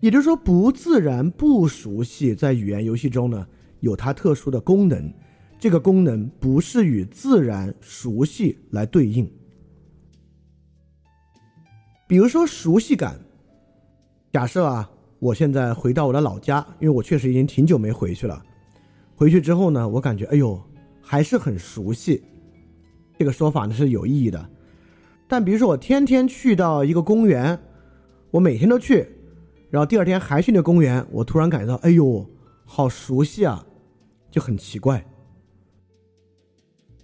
也就是说，不自然、不熟悉在语言游戏中呢有它特殊的功能，这个功能不是与自然、熟悉来对应。比如说熟悉感，假设啊。我现在回到我的老家，因为我确实已经挺久没回去了。回去之后呢，我感觉哎呦，还是很熟悉。这个说法呢是有意义的。但比如说我天天去到一个公园，我每天都去，然后第二天还去那公园，我突然感觉到哎呦，好熟悉啊，就很奇怪。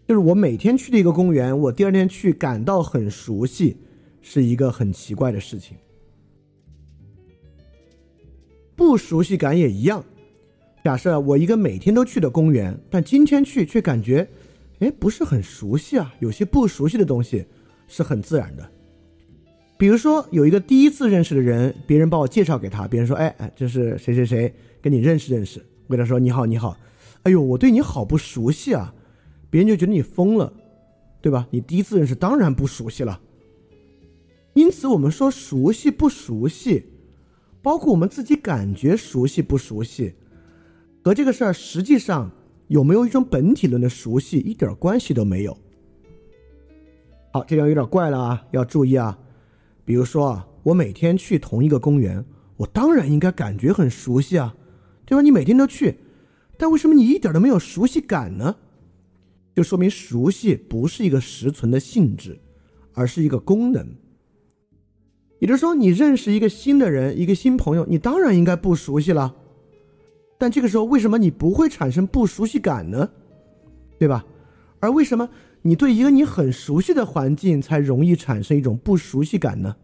就是我每天去的一个公园，我第二天去感到很熟悉，是一个很奇怪的事情。不熟悉感也一样。假设我一个每天都去的公园，但今天去却感觉，哎，不是很熟悉啊。有些不熟悉的东西是很自然的。比如说，有一个第一次认识的人，别人把我介绍给他，别人说，哎哎，这是谁谁谁，跟你认识认识。我跟他说，你好，你好。哎呦，我对你好不熟悉啊。别人就觉得你疯了，对吧？你第一次认识，当然不熟悉了。因此，我们说熟悉不熟悉。包括我们自己感觉熟悉不熟悉，和这个事儿实际上有没有一种本体论的熟悉一点关系都没有。好，这样有点怪了啊，要注意啊。比如说啊，我每天去同一个公园，我当然应该感觉很熟悉啊，对吧？你每天都去，但为什么你一点都没有熟悉感呢？就说明熟悉不是一个实存的性质，而是一个功能。也就是说，你认识一个新的人，一个新朋友，你当然应该不熟悉了。但这个时候，为什么你不会产生不熟悉感呢？对吧？而为什么你对一个你很熟悉的环境才容易产生一种不熟悉感呢？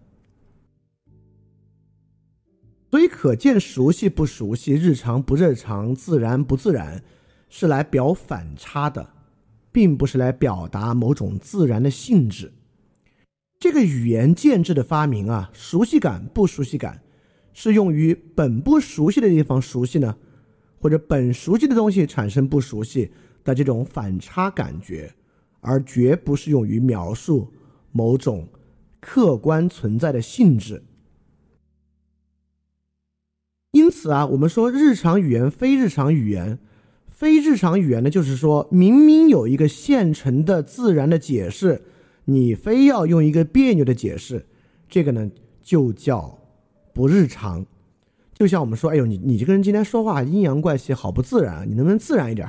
所以可见，熟悉不熟悉，日常不日常，自然不自然，是来表反差的，并不是来表达某种自然的性质。这个语言建制的发明啊，熟悉感不熟悉感，是用于本不熟悉的地方熟悉呢，或者本熟悉的东西产生不熟悉的这种反差感觉，而绝不是用于描述某种客观存在的性质。因此啊，我们说日常语言、非日常语言，非日常语言呢，就是说明明有一个现成的自然的解释。你非要用一个别扭的解释，这个呢就叫不日常。就像我们说，哎呦，你你这个人今天说话阴阳怪气，好不自然，你能不能自然一点？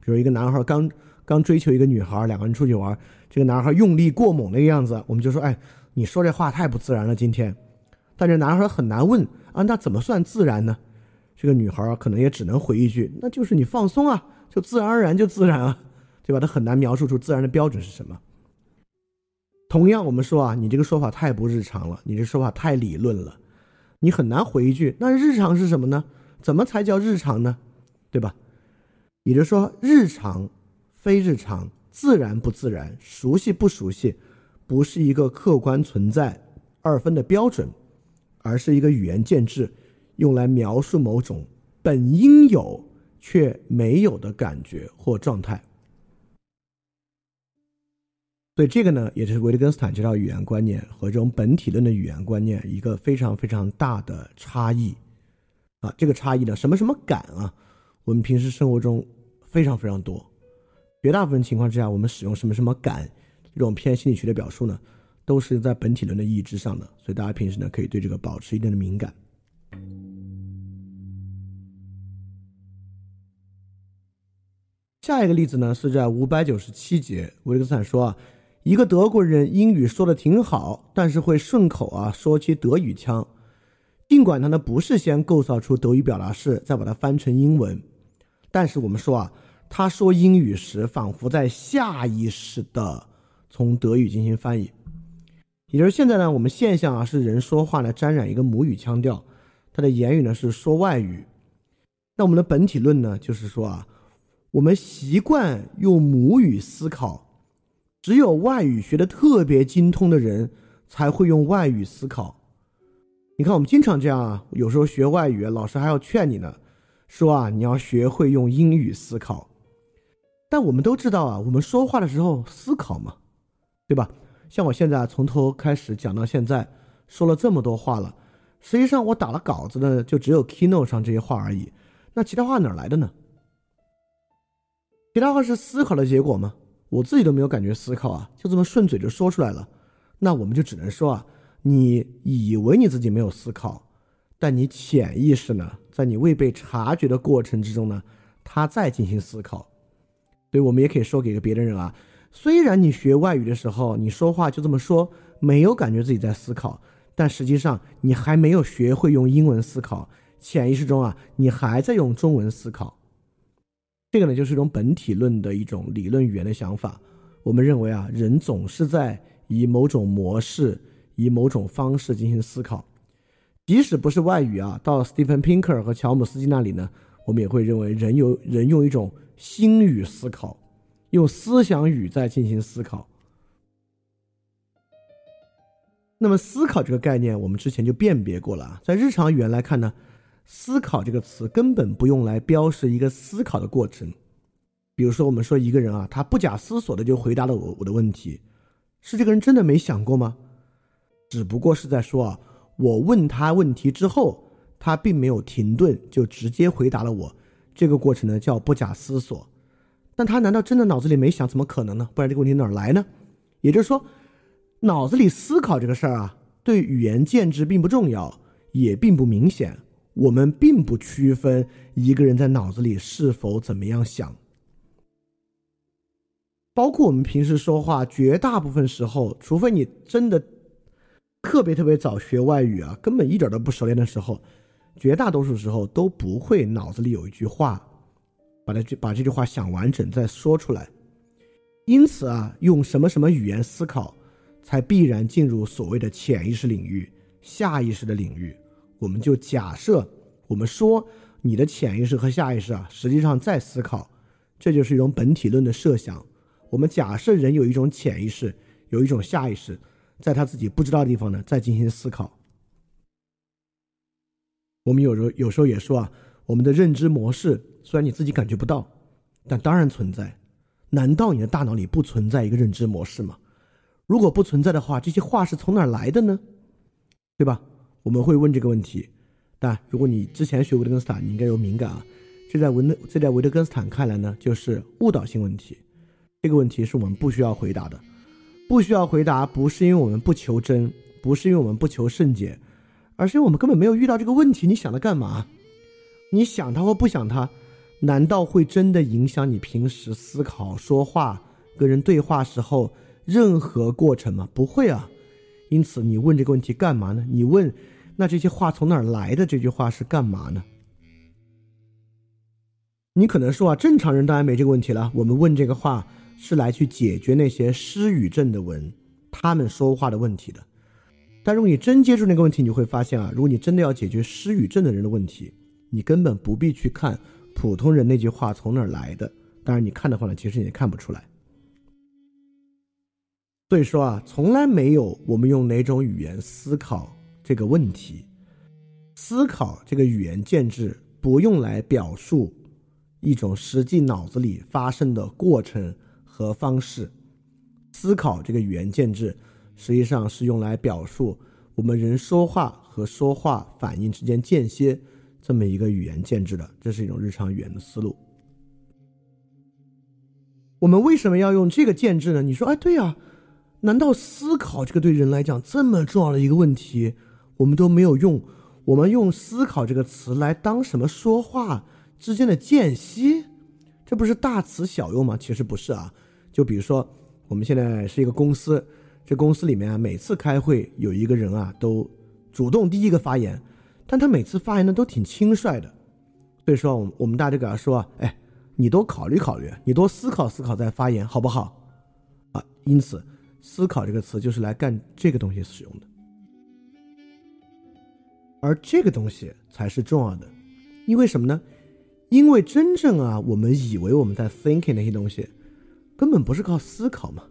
比如一个男孩刚刚追求一个女孩，两个人出去玩，这个男孩用力过猛那个样子，我们就说，哎，你说这话太不自然了，今天。但这男孩很难问啊，那怎么算自然呢？这个女孩可能也只能回一句，那就是你放松啊，就自然而然就自然啊，对吧？他很难描述出自然的标准是什么。同样，我们说啊，你这个说法太不日常了，你这说法太理论了，你很难回一句。那日常是什么呢？怎么才叫日常呢？对吧？也就是说，日常、非日常、自然不自然、熟悉不熟悉，不是一个客观存在二分的标准，而是一个语言建制，用来描述某种本应有却没有的感觉或状态。所以这个呢，也就是维特根斯坦这套语言观念和这种本体论的语言观念一个非常非常大的差异啊。这个差异呢，什么什么感啊，我们平时生活中非常非常多，绝大部分情况之下，我们使用什么什么感这种偏心理学的表述呢，都是在本体论的意义之上的。所以大家平时呢，可以对这个保持一定的敏感。下一个例子呢，是在五百九十七节，维特根斯坦说啊。一个德国人英语说的挺好，但是会顺口啊说起德语腔，尽管他呢不是先构造出德语表达式，再把它翻成英文，但是我们说啊，他说英语时仿佛在下意识的从德语进行翻译，也就是现在呢，我们现象啊是人说话呢沾染一个母语腔调，他的言语呢是说外语，那我们的本体论呢就是说啊，我们习惯用母语思考。只有外语学的特别精通的人才会用外语思考。你看，我们经常这样啊，有时候学外语，老师还要劝你呢，说啊，你要学会用英语思考。但我们都知道啊，我们说话的时候思考嘛，对吧？像我现在从头开始讲到现在，说了这么多话了，实际上我打了稿子的就只有 Keynote 上这些话而已。那其他话哪来的呢？其他话是思考的结果吗？我自己都没有感觉思考啊，就这么顺嘴就说出来了。那我们就只能说啊，你以为你自己没有思考，但你潜意识呢，在你未被察觉的过程之中呢，他在进行思考。所以我们也可以说给个别的人啊，虽然你学外语的时候，你说话就这么说，没有感觉自己在思考，但实际上你还没有学会用英文思考，潜意识中啊，你还在用中文思考。这个呢，就是一种本体论的一种理论语言的想法。我们认为啊，人总是在以某种模式、以某种方式进行思考，即使不是外语啊，到 Stephen Pinker 和乔姆斯基那里呢，我们也会认为人有人用一种心语思考，用思想语在进行思考。那么，思考这个概念，我们之前就辨别过了，在日常语言来看呢。思考这个词根本不用来标示一个思考的过程，比如说我们说一个人啊，他不假思索的就回答了我我的问题，是这个人真的没想过吗？只不过是在说啊，我问他问题之后，他并没有停顿就直接回答了我，这个过程呢叫不假思索。但他难道真的脑子里没想？怎么可能呢？不然这个问题哪儿来呢？也就是说，脑子里思考这个事儿啊，对语言建制并不重要，也并不明显。我们并不区分一个人在脑子里是否怎么样想，包括我们平时说话，绝大部分时候，除非你真的特别特别早学外语啊，根本一点都不熟练的时候，绝大多数时候都不会脑子里有一句话，把它把这句话想完整再说出来。因此啊，用什么什么语言思考，才必然进入所谓的潜意识领域、下意识的领域。我们就假设我们说你的潜意识和下意识啊，实际上在思考，这就是一种本体论的设想。我们假设人有一种潜意识，有一种下意识，在他自己不知道的地方呢，在进行思考。我们有时候有时候也说啊，我们的认知模式虽然你自己感觉不到，但当然存在。难道你的大脑里不存在一个认知模式吗？如果不存在的话，这些话是从哪来的呢？对吧？我们会问这个问题。但如果你之前学维特根斯坦，你应该有敏感啊。这在维特这在维特根斯坦看来呢，就是误导性问题。这个问题是我们不需要回答的，不需要回答，不是因为我们不求真，不是因为我们不求甚解，而是因为我们根本没有遇到这个问题。你想它干嘛？你想它或不想它，难道会真的影响你平时思考、说话、跟人对话时候任何过程吗？不会啊。因此，你问这个问题干嘛呢？你问，那这些话从哪儿来的？这句话是干嘛呢？你可能说啊，正常人当然没这个问题了。我们问这个话。是来去解决那些失语症的文，他们说话的问题的。但如果你真接触那个问题，你会发现啊，如果你真的要解决失语症的人的问题，你根本不必去看普通人那句话从哪儿来的。当然，你看的话呢，其实也看不出来。所以说啊，从来没有我们用哪种语言思考这个问题，思考这个语言建制不用来表述一种实际脑子里发生的过程。和方式思考这个语言建制，实际上是用来表述我们人说话和说话反应之间间歇这么一个语言建制的。这是一种日常语言的思路。我们为什么要用这个建制呢？你说，哎，对呀，难道思考这个对人来讲这么重要的一个问题，我们都没有用？我们用思考这个词来当什么说话之间的间隙？这不是大词小用吗？其实不是啊。就比如说，我们现在是一个公司，这公司里面啊，每次开会有一个人啊，都主动第一个发言，但他每次发言呢都挺轻率的，所以说，我我们大家给他说，哎，你多考虑考虑，你多思考思考再发言，好不好？啊，因此，思考这个词就是来干这个东西使用的，而这个东西才是重要的，因为什么呢？因为真正啊，我们以为我们在 thinking 那些东西。根本不是靠思考嘛，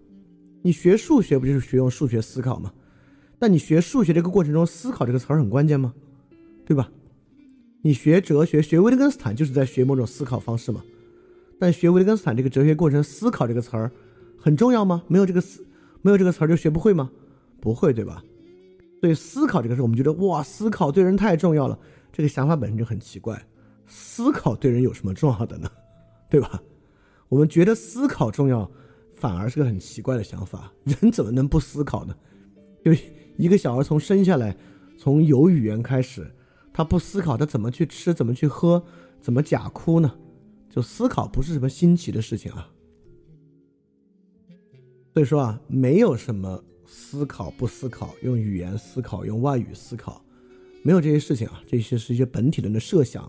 你学数学不就是学用数学思考吗？但你学数学这个过程中，思考这个词儿很关键吗？对吧？你学哲学学维特根斯坦就是在学某种思考方式嘛。但学维特根斯坦这个哲学过程，思考这个词儿很重要吗？没有这个思，没有这个词儿就学不会吗？不会，对吧？所以思考这个事，我们觉得哇，思考对人太重要了。这个想法本身就很奇怪，思考对人有什么重要的呢？对吧？我们觉得思考重要，反而是个很奇怪的想法。人怎么能不思考呢？就一个小孩从生下来，从有语言开始，他不思考，他怎么去吃，怎么去喝，怎么假哭呢？就思考不是什么新奇的事情啊。所以说啊，没有什么思考不思考，用语言思考，用外语思考，没有这些事情啊。这些是一些本体论的设想。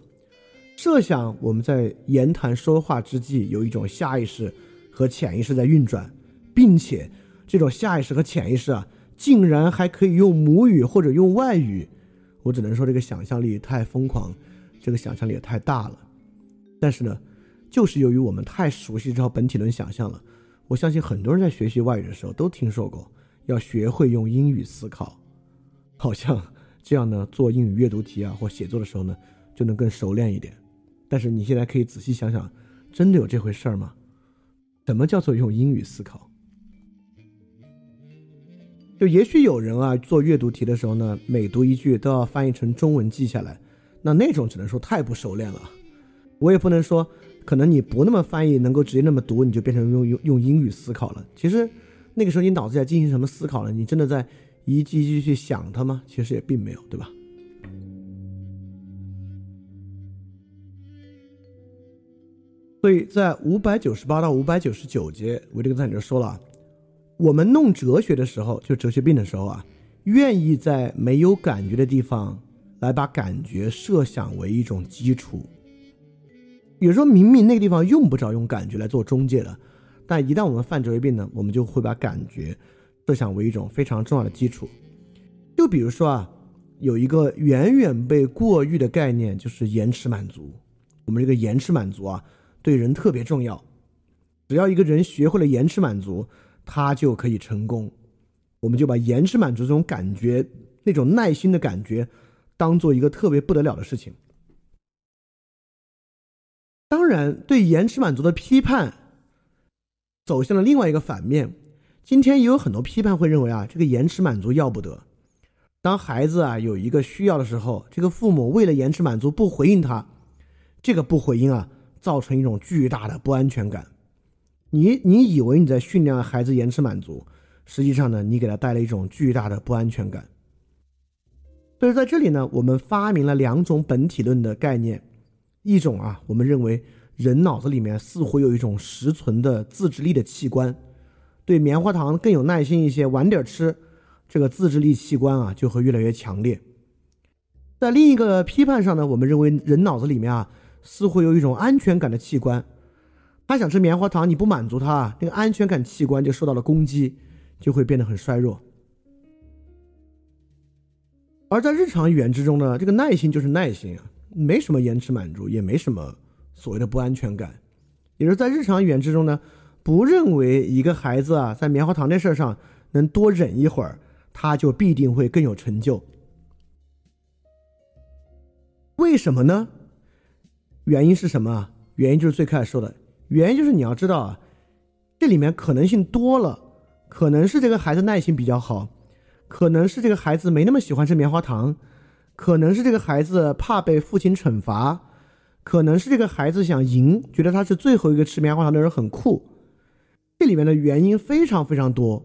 设想我们在言谈说话之际，有一种下意识和潜意识在运转，并且这种下意识和潜意识啊，竟然还可以用母语或者用外语，我只能说这个想象力太疯狂，这个想象力也太大了。但是呢，就是由于我们太熟悉这套本体论想象了，我相信很多人在学习外语的时候都听说过，要学会用英语思考，好像 这样呢，做英语阅读题啊或写作的时候呢，就能更熟练一点。但是你现在可以仔细想想，真的有这回事儿吗？什么叫做用英语思考？就也许有人啊，做阅读题的时候呢，每读一句都要翻译成中文记下来，那那种只能说太不熟练了。我也不能说，可能你不那么翻译，能够直接那么读，你就变成用用用英语思考了。其实那个时候你脑子在进行什么思考呢？你真的在一句一句去想它吗？其实也并没有，对吧？所以在五百九十八到五百九十九节，维特根斯坦就说了，我们弄哲学的时候，就哲学病的时候啊，愿意在没有感觉的地方来把感觉设想为一种基础。比如说明明那个地方用不着用感觉来做中介的，但一旦我们犯哲学病呢，我们就会把感觉设想为一种非常重要的基础。就比如说啊，有一个远远被过誉的概念，就是延迟满足。我们这个延迟满足啊，对人特别重要。只要一个人学会了延迟满足，他就可以成功。我们就把延迟满足这种感觉、那种耐心的感觉，当做一个特别不得了的事情。当然，对延迟满足的批判走向了另外一个反面。今天也有很多批判会认为啊，这个延迟满足要不得。当孩子啊有一个需要的时候，这个父母为了延迟满足不回应他，这个不回应啊，造成一种巨大的不安全感。你你以为你在训练孩子延迟满足，实际上呢，你给他带来一种巨大的不安全感。所以在这里呢，我们发明了两种本体论的概念。一种啊，我们认为人脑子里面似乎有一种实存的自制力的器官，对棉花糖更有耐心一些，晚点吃，这个自制力器官啊就会越来越强烈。在另一个批判上呢，我们认为人脑子里面啊似乎有一种安全感的器官，他想吃棉花糖，你不满足他，那个安全感器官就受到了攻击，就会变得很衰弱。而在日常语言之中呢，这个耐心就是耐心啊。没什么延迟满足，也没什么所谓的不安全感，也就是在日常语言之中呢，不认为一个孩子啊在棉花糖这事儿上能多忍一会儿，他就必定会更有成就。为什么呢？原因是什么？原因就是最开始说的，原因就是你要知道啊，这里面可能性多了，可能是这个孩子耐心比较好，可能是这个孩子没那么喜欢吃棉花糖。可能是这个孩子怕被父亲惩罚，可能是这个孩子想赢，觉得他是最后一个吃棉花糖的人很酷。这里面的原因非常非常多，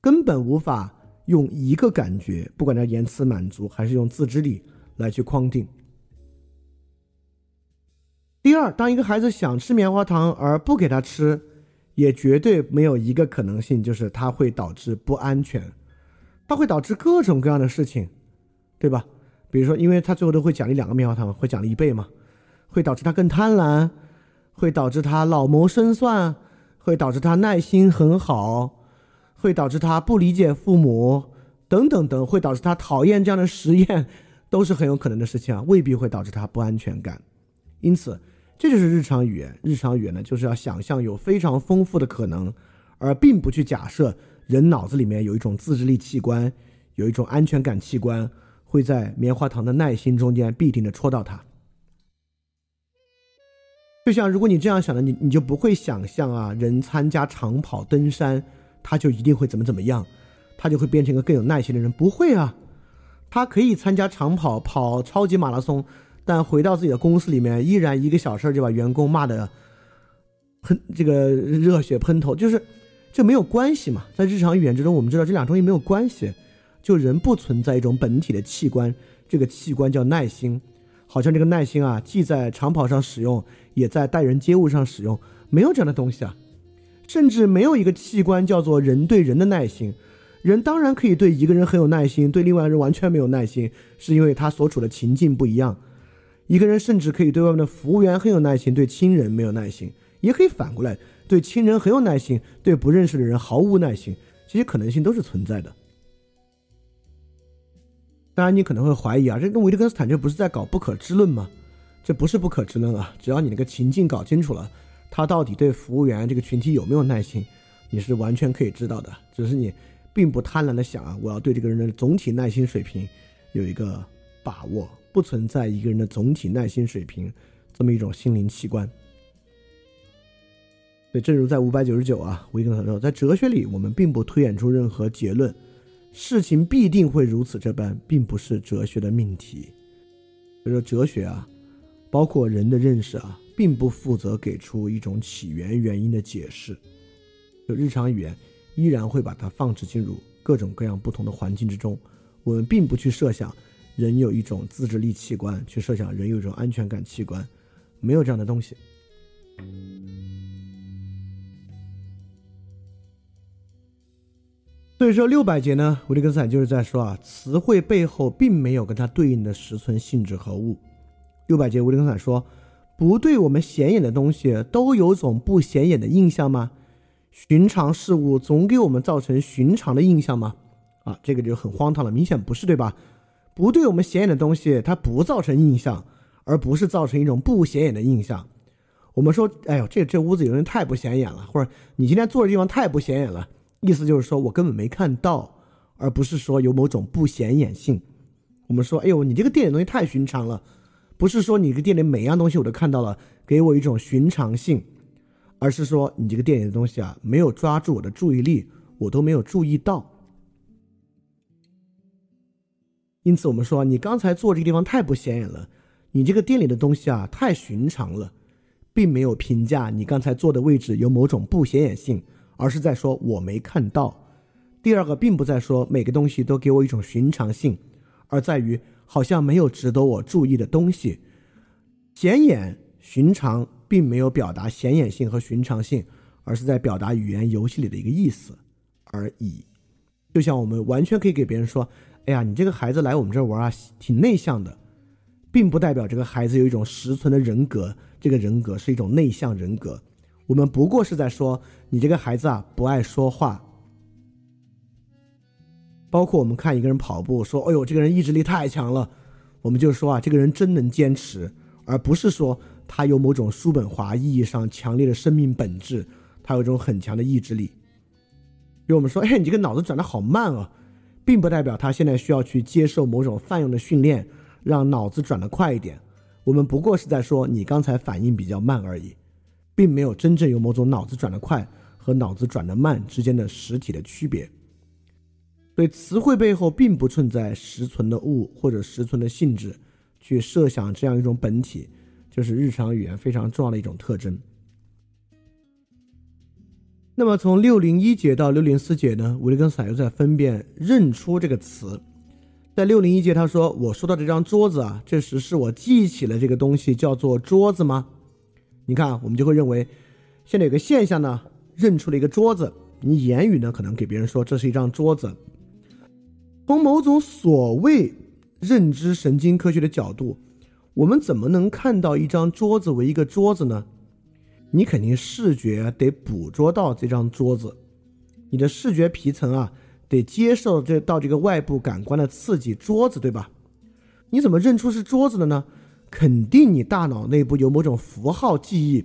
根本无法用一个感觉，不管叫言辞满足还是用自制力来去框定。第二，当一个孩子想吃棉花糖而不给他吃，也绝对没有一个可能性，就是他会导致不安全，它会导致各种各样的事情，对吧？比如说，因为他最后都会奖励两个棉花糖，会奖励一倍嘛，会导致他更贪婪，会导致他老谋深算，会导致他耐心很好，会导致他不理解父母，等等等，会导致他讨厌这样的实验，都是很有可能的事情啊，未必会导致他不安全感。因此，这就是日常语言。日常语言呢，就是要想象有非常丰富的可能，而并不去假设人脑子里面有一种自制力器官，有一种安全感器官。会在棉花糖的耐心中间必定的戳到它，就像如果你这样想的，你你就不会想象啊，人参加长跑登山，他就一定会怎么怎么样，他就会变成一个更有耐心的人，不会啊，他可以参加长跑跑超级马拉松，但回到自己的公司里面，依然一个小事就把员工骂的喷这个热血喷头，就是这没有关系嘛，在日常语言之中，我们知道这两东西没有关系。就人不存在一种本体的器官，这个器官叫耐心，好像这个耐心啊，既在长跑上使用，也在待人接物上使用，没有这样的东西啊，甚至没有一个器官叫做人对人的耐心。人当然可以对一个人很有耐心，对另外人完全没有耐心，是因为他所处的情境不一样。一个人甚至可以对外面的服务员很有耐心，对亲人没有耐心，也可以反过来，对亲人很有耐心，对不认识的人毫无耐心，这些可能性都是存在的。当然，你可能会怀疑啊，这跟维特根斯坦这不是在搞不可知论吗？这不是不可知论啊，只要你那个情境搞清楚了，他到底对服务员这个群体有没有耐心，你是完全可以知道的。只是你并不贪婪的想啊，我要对这个人的总体耐心水平有一个把握，不存在一个人的总体耐心水平这么一种心灵器官。所以，正如在五百九十九啊，维特根斯坦说，在哲学里，我们并不推演出任何结论。事情必定会如此这般，并不是哲学的命题。所以说，哲学啊，包括人的认识啊，并不负责给出一种起源原因的解释。就日常语言，依然会把它放置进入各种各样不同的环境之中。我们并不去设想人有一种自制力器官，去设想人有一种安全感器官，没有这样的东西。所以说六百节呢，维特根斯坦就是在说啊，词汇背后并没有跟它对应的实存性质和物。六百节，维特根斯坦说，不对我们显眼的东西都有种不显眼的印象吗？寻常事物总给我们造成寻常的印象吗？啊，这个就很荒唐了，明显不是对吧？不对我们显眼的东西，它不造成印象，而不是造成一种不显眼的印象。我们说，哎呦，这这屋子有人太不显眼了，或者你今天坐的地方太不显眼了，意思就是说我根本没看到，而不是说有某种不显眼性。我们说，哎呦，你这个店里东西太寻常了，不是说你这个店里每样东西我都看到了，给我一种寻常性，而是说你这个店里的东西啊，没有抓住我的注意力，我都没有注意到。因此，我们说你刚才坐这个地方太不显眼了，你这个店里的东西啊太寻常了。并没有评价你刚才坐的位置有某种不显眼性，而是在说我没看到。第二个，并不在说每个东西都给我一种寻常性，而在于好像没有值得我注意的东西。显眼、寻常，并没有表达显眼性和寻常性，而是在表达语言游戏里的一个意思而已。就像我们完全可以给别人说：“哎呀，你这个孩子来我们这儿玩啊，挺内向的。”并不代表这个孩子有一种实存的人格，这个人格是一种内向人格。我们不过是在说你这个孩子啊不爱说话。包括我们看一个人跑步，说：“哎呦，这个人意志力太强了。”我们就说啊，这个人真能坚持，而不是说他有某种叔本华意义上强烈的生命本质，他有一种很强的意志力。比如我们说：“哎，你这个脑子转的好慢啊”，并不代表他现在需要去接受某种泛用的训练。让脑子转得快一点，我们不过是在说你刚才反应比较慢而已，并没有真正有某种脑子转得快和脑子转得慢之间的实体的区别。所以词汇背后并不存在实存的物或者实存的性质，去设想这样一种本体，就是日常语言非常重要的一种特征。那么从六零一节到六零四节呢，维利根斯坦又在分辨认出这个词。在六零一节，他说：“我说到这张桌子啊，这时是我记起了这个东西叫做桌子吗？你看，我们就会认为，现在有个现象呢，认出了一个桌子。你言语呢，可能给别人说这是一张桌子。从某种所谓认知神经科学的角度，我们怎么能看到一张桌子为一个桌子呢？你肯定视觉得捕捉到这张桌子，你的视觉皮层啊。”得接受这到这个外部感官的刺激，桌子对吧？你怎么认出是桌子的呢？肯定你大脑内部有某种符号记忆，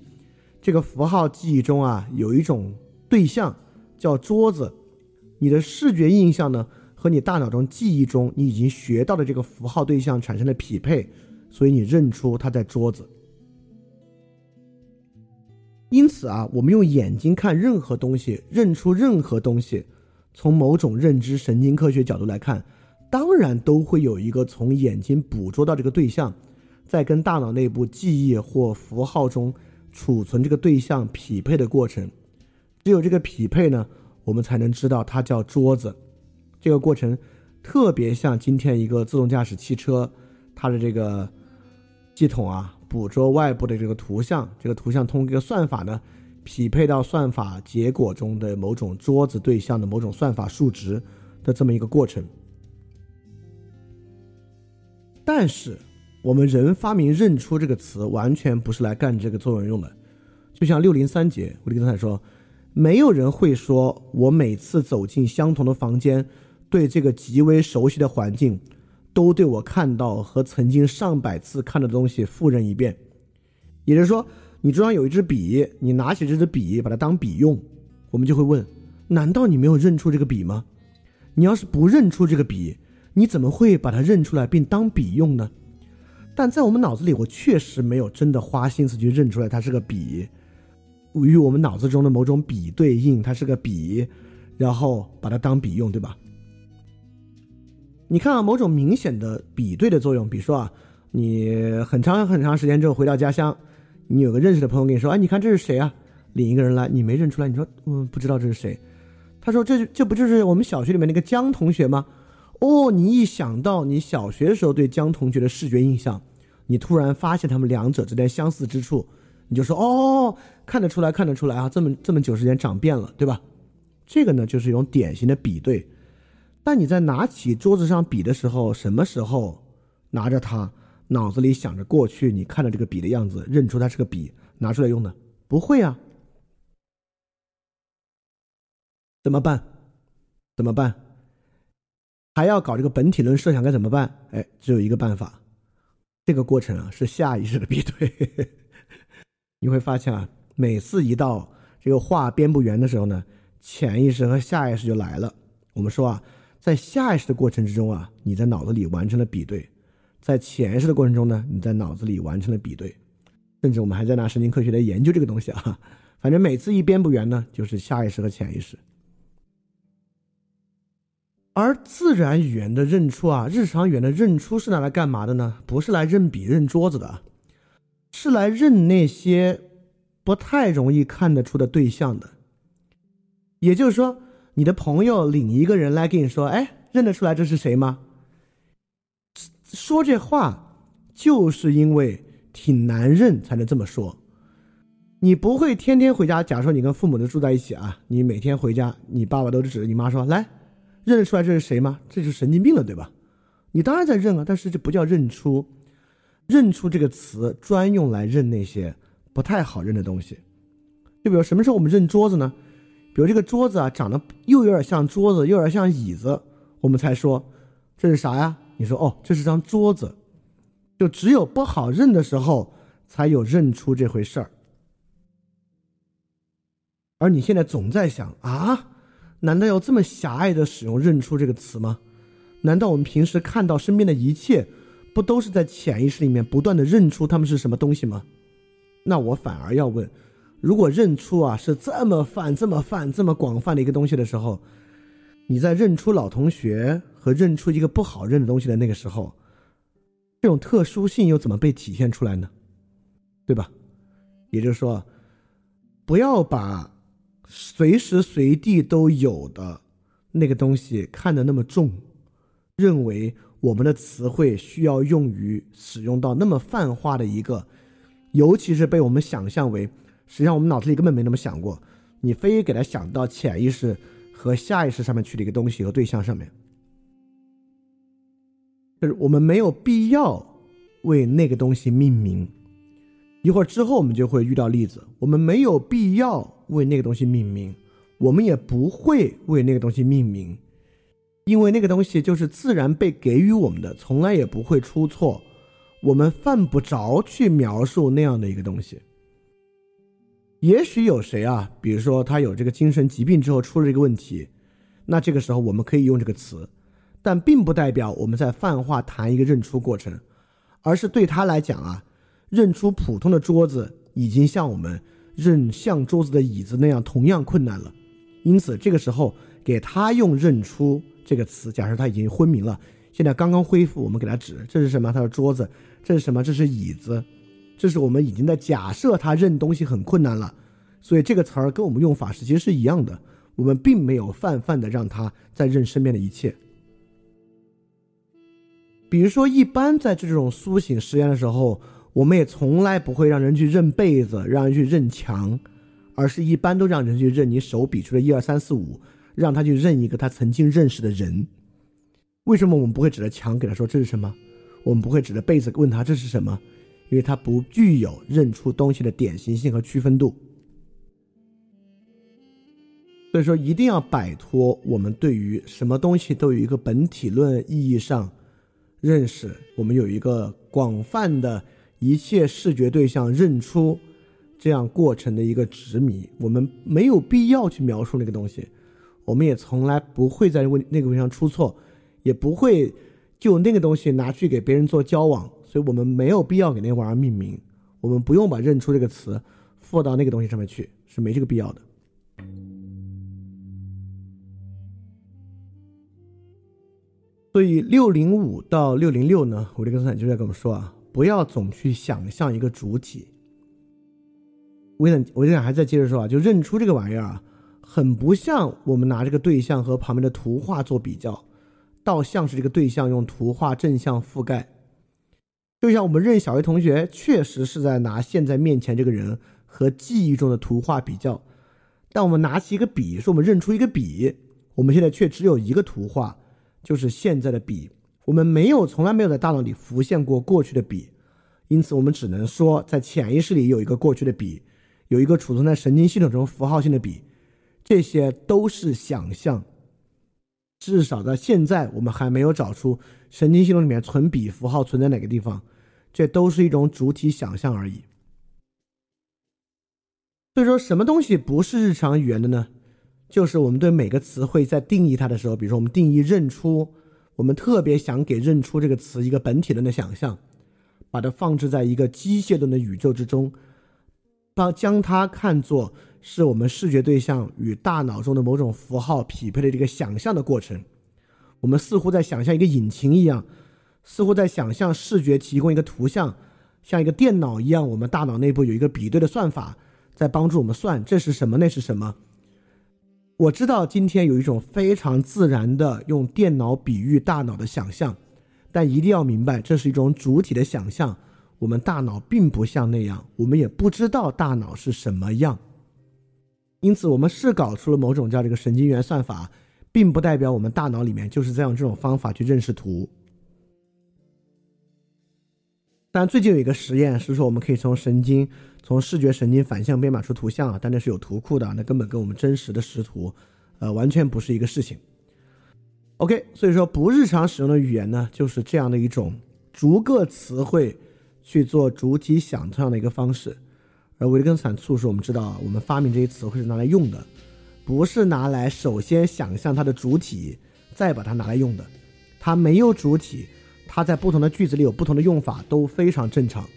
这个符号记忆中啊有一种对象叫桌子，你的视觉印象呢和你大脑中记忆中你已经学到的这个符号对象产生了匹配，所以你认出它在桌子。因此啊，我们用眼睛看任何东西，认出任何东西。从某种认知神经科学角度来看，当然都会有一个从眼睛捕捉到这个对象，在跟大脑内部记忆或符号中储存这个对象匹配的过程。只有这个匹配呢，我们才能知道它叫桌子。这个过程特别像今天一个自动驾驶汽车，它的这个系统啊，捕捉外部的这个图像，这个图像通过一个算法呢。匹配到算法结果中的某种桌子对象的某种算法数值的这么一个过程，但是我们人发明认出这个词，完全不是来干这个作用用的。就像六零三节，我跟刚才说，没有人会说我每次走进相同的房间，对这个极为熟悉的环境，都对我看到和曾经上百次看的东西复认一遍，也就是说。你桌上有一支笔，你拿起这支笔，把它当笔用，我们就会问：难道你没有认出这个笔吗？你要是不认出这个笔，你怎么会把它认出来并当笔用呢？但在我们脑子里，我确实没有真的花心思去认出来它是个笔，与我们脑子中的某种笔对应，它是个笔，然后把它当笔用，对吧？你看啊，某种明显的比对的作用，比如说啊，你很长很长时间之后回到家乡。你有个认识的朋友跟你说：“哎，你看这是谁啊？”领一个人来，你没认出来。你说：“嗯，不知道这是谁。”他说：“这这不就是我们小学里面那个江同学吗？”哦，你一想到你小学时候对江同学的视觉印象，你突然发现他们两者之间相似之处，你就说：“哦，看得出来，看得出来啊！这么这么久时间长变了，对吧？”这个呢，就是一种典型的比对。但你在拿起桌子上笔的时候，什么时候拿着它？脑子里想着过去，你看到这个笔的样子，认出它是个笔，拿出来用的，不会啊？怎么办？怎么办？还要搞这个本体论设想该怎么办？哎，只有一个办法，这个过程啊是下意识的比对。你会发现啊，每次一到这个画边不圆的时候呢，潜意识和下意识就来了。我们说啊，在下意识的过程之中啊，你在脑子里完成了比对；在潜意识的过程中呢，你在脑子里完成了比对。甚至我们还在拿神经科学来研究这个东西啊。反正每次一边不圆呢，就是下意识和潜意识。而自然语言的认出啊，日常语言的认出是拿来干嘛的呢？不是来认笔、认桌子的。是来认那些不太容易看得出的对象的，也就是说，你的朋友领一个人来跟你说：“哎，认得出来这是谁吗？”说这话就是因为挺难认才能这么说。你不会天天回家，假如说你跟父母都住在一起啊，你每天回家，你爸爸都指着你妈说：“来，认得出来这是谁吗？”这就是神经病了，对吧？你当然在认啊，但是这不叫认出。认出这个词专用来认那些不太好认的东西，就比如什么时候我们认桌子呢？比如这个桌子啊，长得又有点像桌子，又有点像椅子，我们才说这是啥呀？你说哦，这是张桌子。就只有不好认的时候，才有认出这回事儿。而你现在总在想啊，难道要这么狭隘的使用“认出”这个词吗？难道我们平时看到身边的一切？不都是在潜意识里面不断的认出他们是什么东西吗？那我反而要问：如果认出啊是这么泛、这么泛、这么广泛的一个东西的时候，你在认出老同学和认出一个不好认的东西的那个时候，这种特殊性又怎么被体现出来呢？对吧？也就是说，不要把随时随地都有的那个东西看得那么重，认为。我们的词汇需要用于使用到那么泛化的一个，尤其是被我们想象为，实际上我们脑子里根本没那么想过，你非给它想到潜意识和下意识上面去的一个东西和对象上面，就是我们没有必要为那个东西命名。一会儿之后我们就会遇到例子，我们没有必要为那个东西命名，我们也不会为那个东西命名。因为那个东西就是自然被给予我们的，从来也不会出错，我们犯不着去描述那样的一个东西。也许有谁啊，比如说他有这个精神疾病之后出了这个问题，那这个时候我们可以用这个词，但并不代表我们在泛化谈一个认出过程，而是对他来讲啊，认出普通的桌子已经像我们认像桌子的椅子那样同样困难了，因此这个时候给他用认出。这个词，假设他已经昏迷了，现在刚刚恢复，我们给他指，这是什么？他说桌子，这是什么？这是椅子，这是我们已经在假设他认东西很困难了，所以这个词儿跟我们用法是其实是一样的，我们并没有泛泛的让他在认身边的一切。比如说，一般在这种苏醒实验的时候，我们也从来不会让人去认被子，让人去认墙，而是一般都让人去认你手比出的一二三四五。让他去认一个他曾经认识的人，为什么我们不会指着墙给他说这是什么？我们不会指着被子问他这是什么？因为他不具有认出东西的典型性和区分度。所以说，一定要摆脱我们对于什么东西都有一个本体论意义上认识，我们有一个广泛的一切视觉对象认出这样过程的一个执迷。我们没有必要去描述那个东西。我们也从来不会在问那个问题上出错，也不会就那个东西拿去给别人做交往，所以我们没有必要给那玩意儿命名。我们不用把“认出”这个词附到那个东西上面去，是没这个必要的。所以六零五到六零六呢，维特根斯坦就在跟我们说啊，不要总去想象一个主体。维特维特还在接着说啊，就认出这个玩意儿啊。很不像我们拿这个对象和旁边的图画做比较，倒像是这个对象用图画正向覆盖。就像我们认小学同学，确实是在拿现在面前这个人和记忆中的图画比较。但我们拿起一个笔，说我们认出一个笔，我们现在却只有一个图画，就是现在的笔。我们没有，从来没有在大脑里浮现过过去的笔，因此我们只能说，在潜意识里有一个过去的笔，有一个储存在神经系统中符号性的笔。这些都是想象。至少到现在，我们还没有找出神经系统里面存笔符号存在哪个地方，这都是一种主体想象而已。所以说，什么东西不是日常语言的呢？就是我们对每个词汇在定义它的时候，比如说我们定义认出，我们特别想给认出这个词一个本体论的想象，把它放置在一个机械论的宇宙之中，把将它看作是我们视觉对象与大脑中的某种符号匹配的这个想象的过程。我们似乎在想象一个引擎一样，似乎在想象视觉提供一个图像，像一个电脑一样，我们大脑内部有一个比对的算法在帮助我们算这是什么，那是什么。我知道今天有一种非常自然的用电脑比喻大脑的想象，但一定要明白，这是一种主体的想象。我们大脑并不像那样，我们也不知道大脑是什么样。因此，我们是搞出了某种叫这个神经元算法，并不代表我们大脑里面就是在用这种方法去认识图。但最近有一个实验是说，我们可以从神经。从视觉神经反向编码出图像啊，但那是有图库的，那根本跟我们真实的识图，呃，完全不是一个事情。OK，所以说不日常使用的语言呢，就是这样的一种逐个词汇去做主体想象的一个方式。而维根斯坦促使我们知道，我们发明这些词汇是拿来用的，不是拿来首先想象它的主体，再把它拿来用的。它没有主体，它在不同的句子里有不同的用法，都非常正常。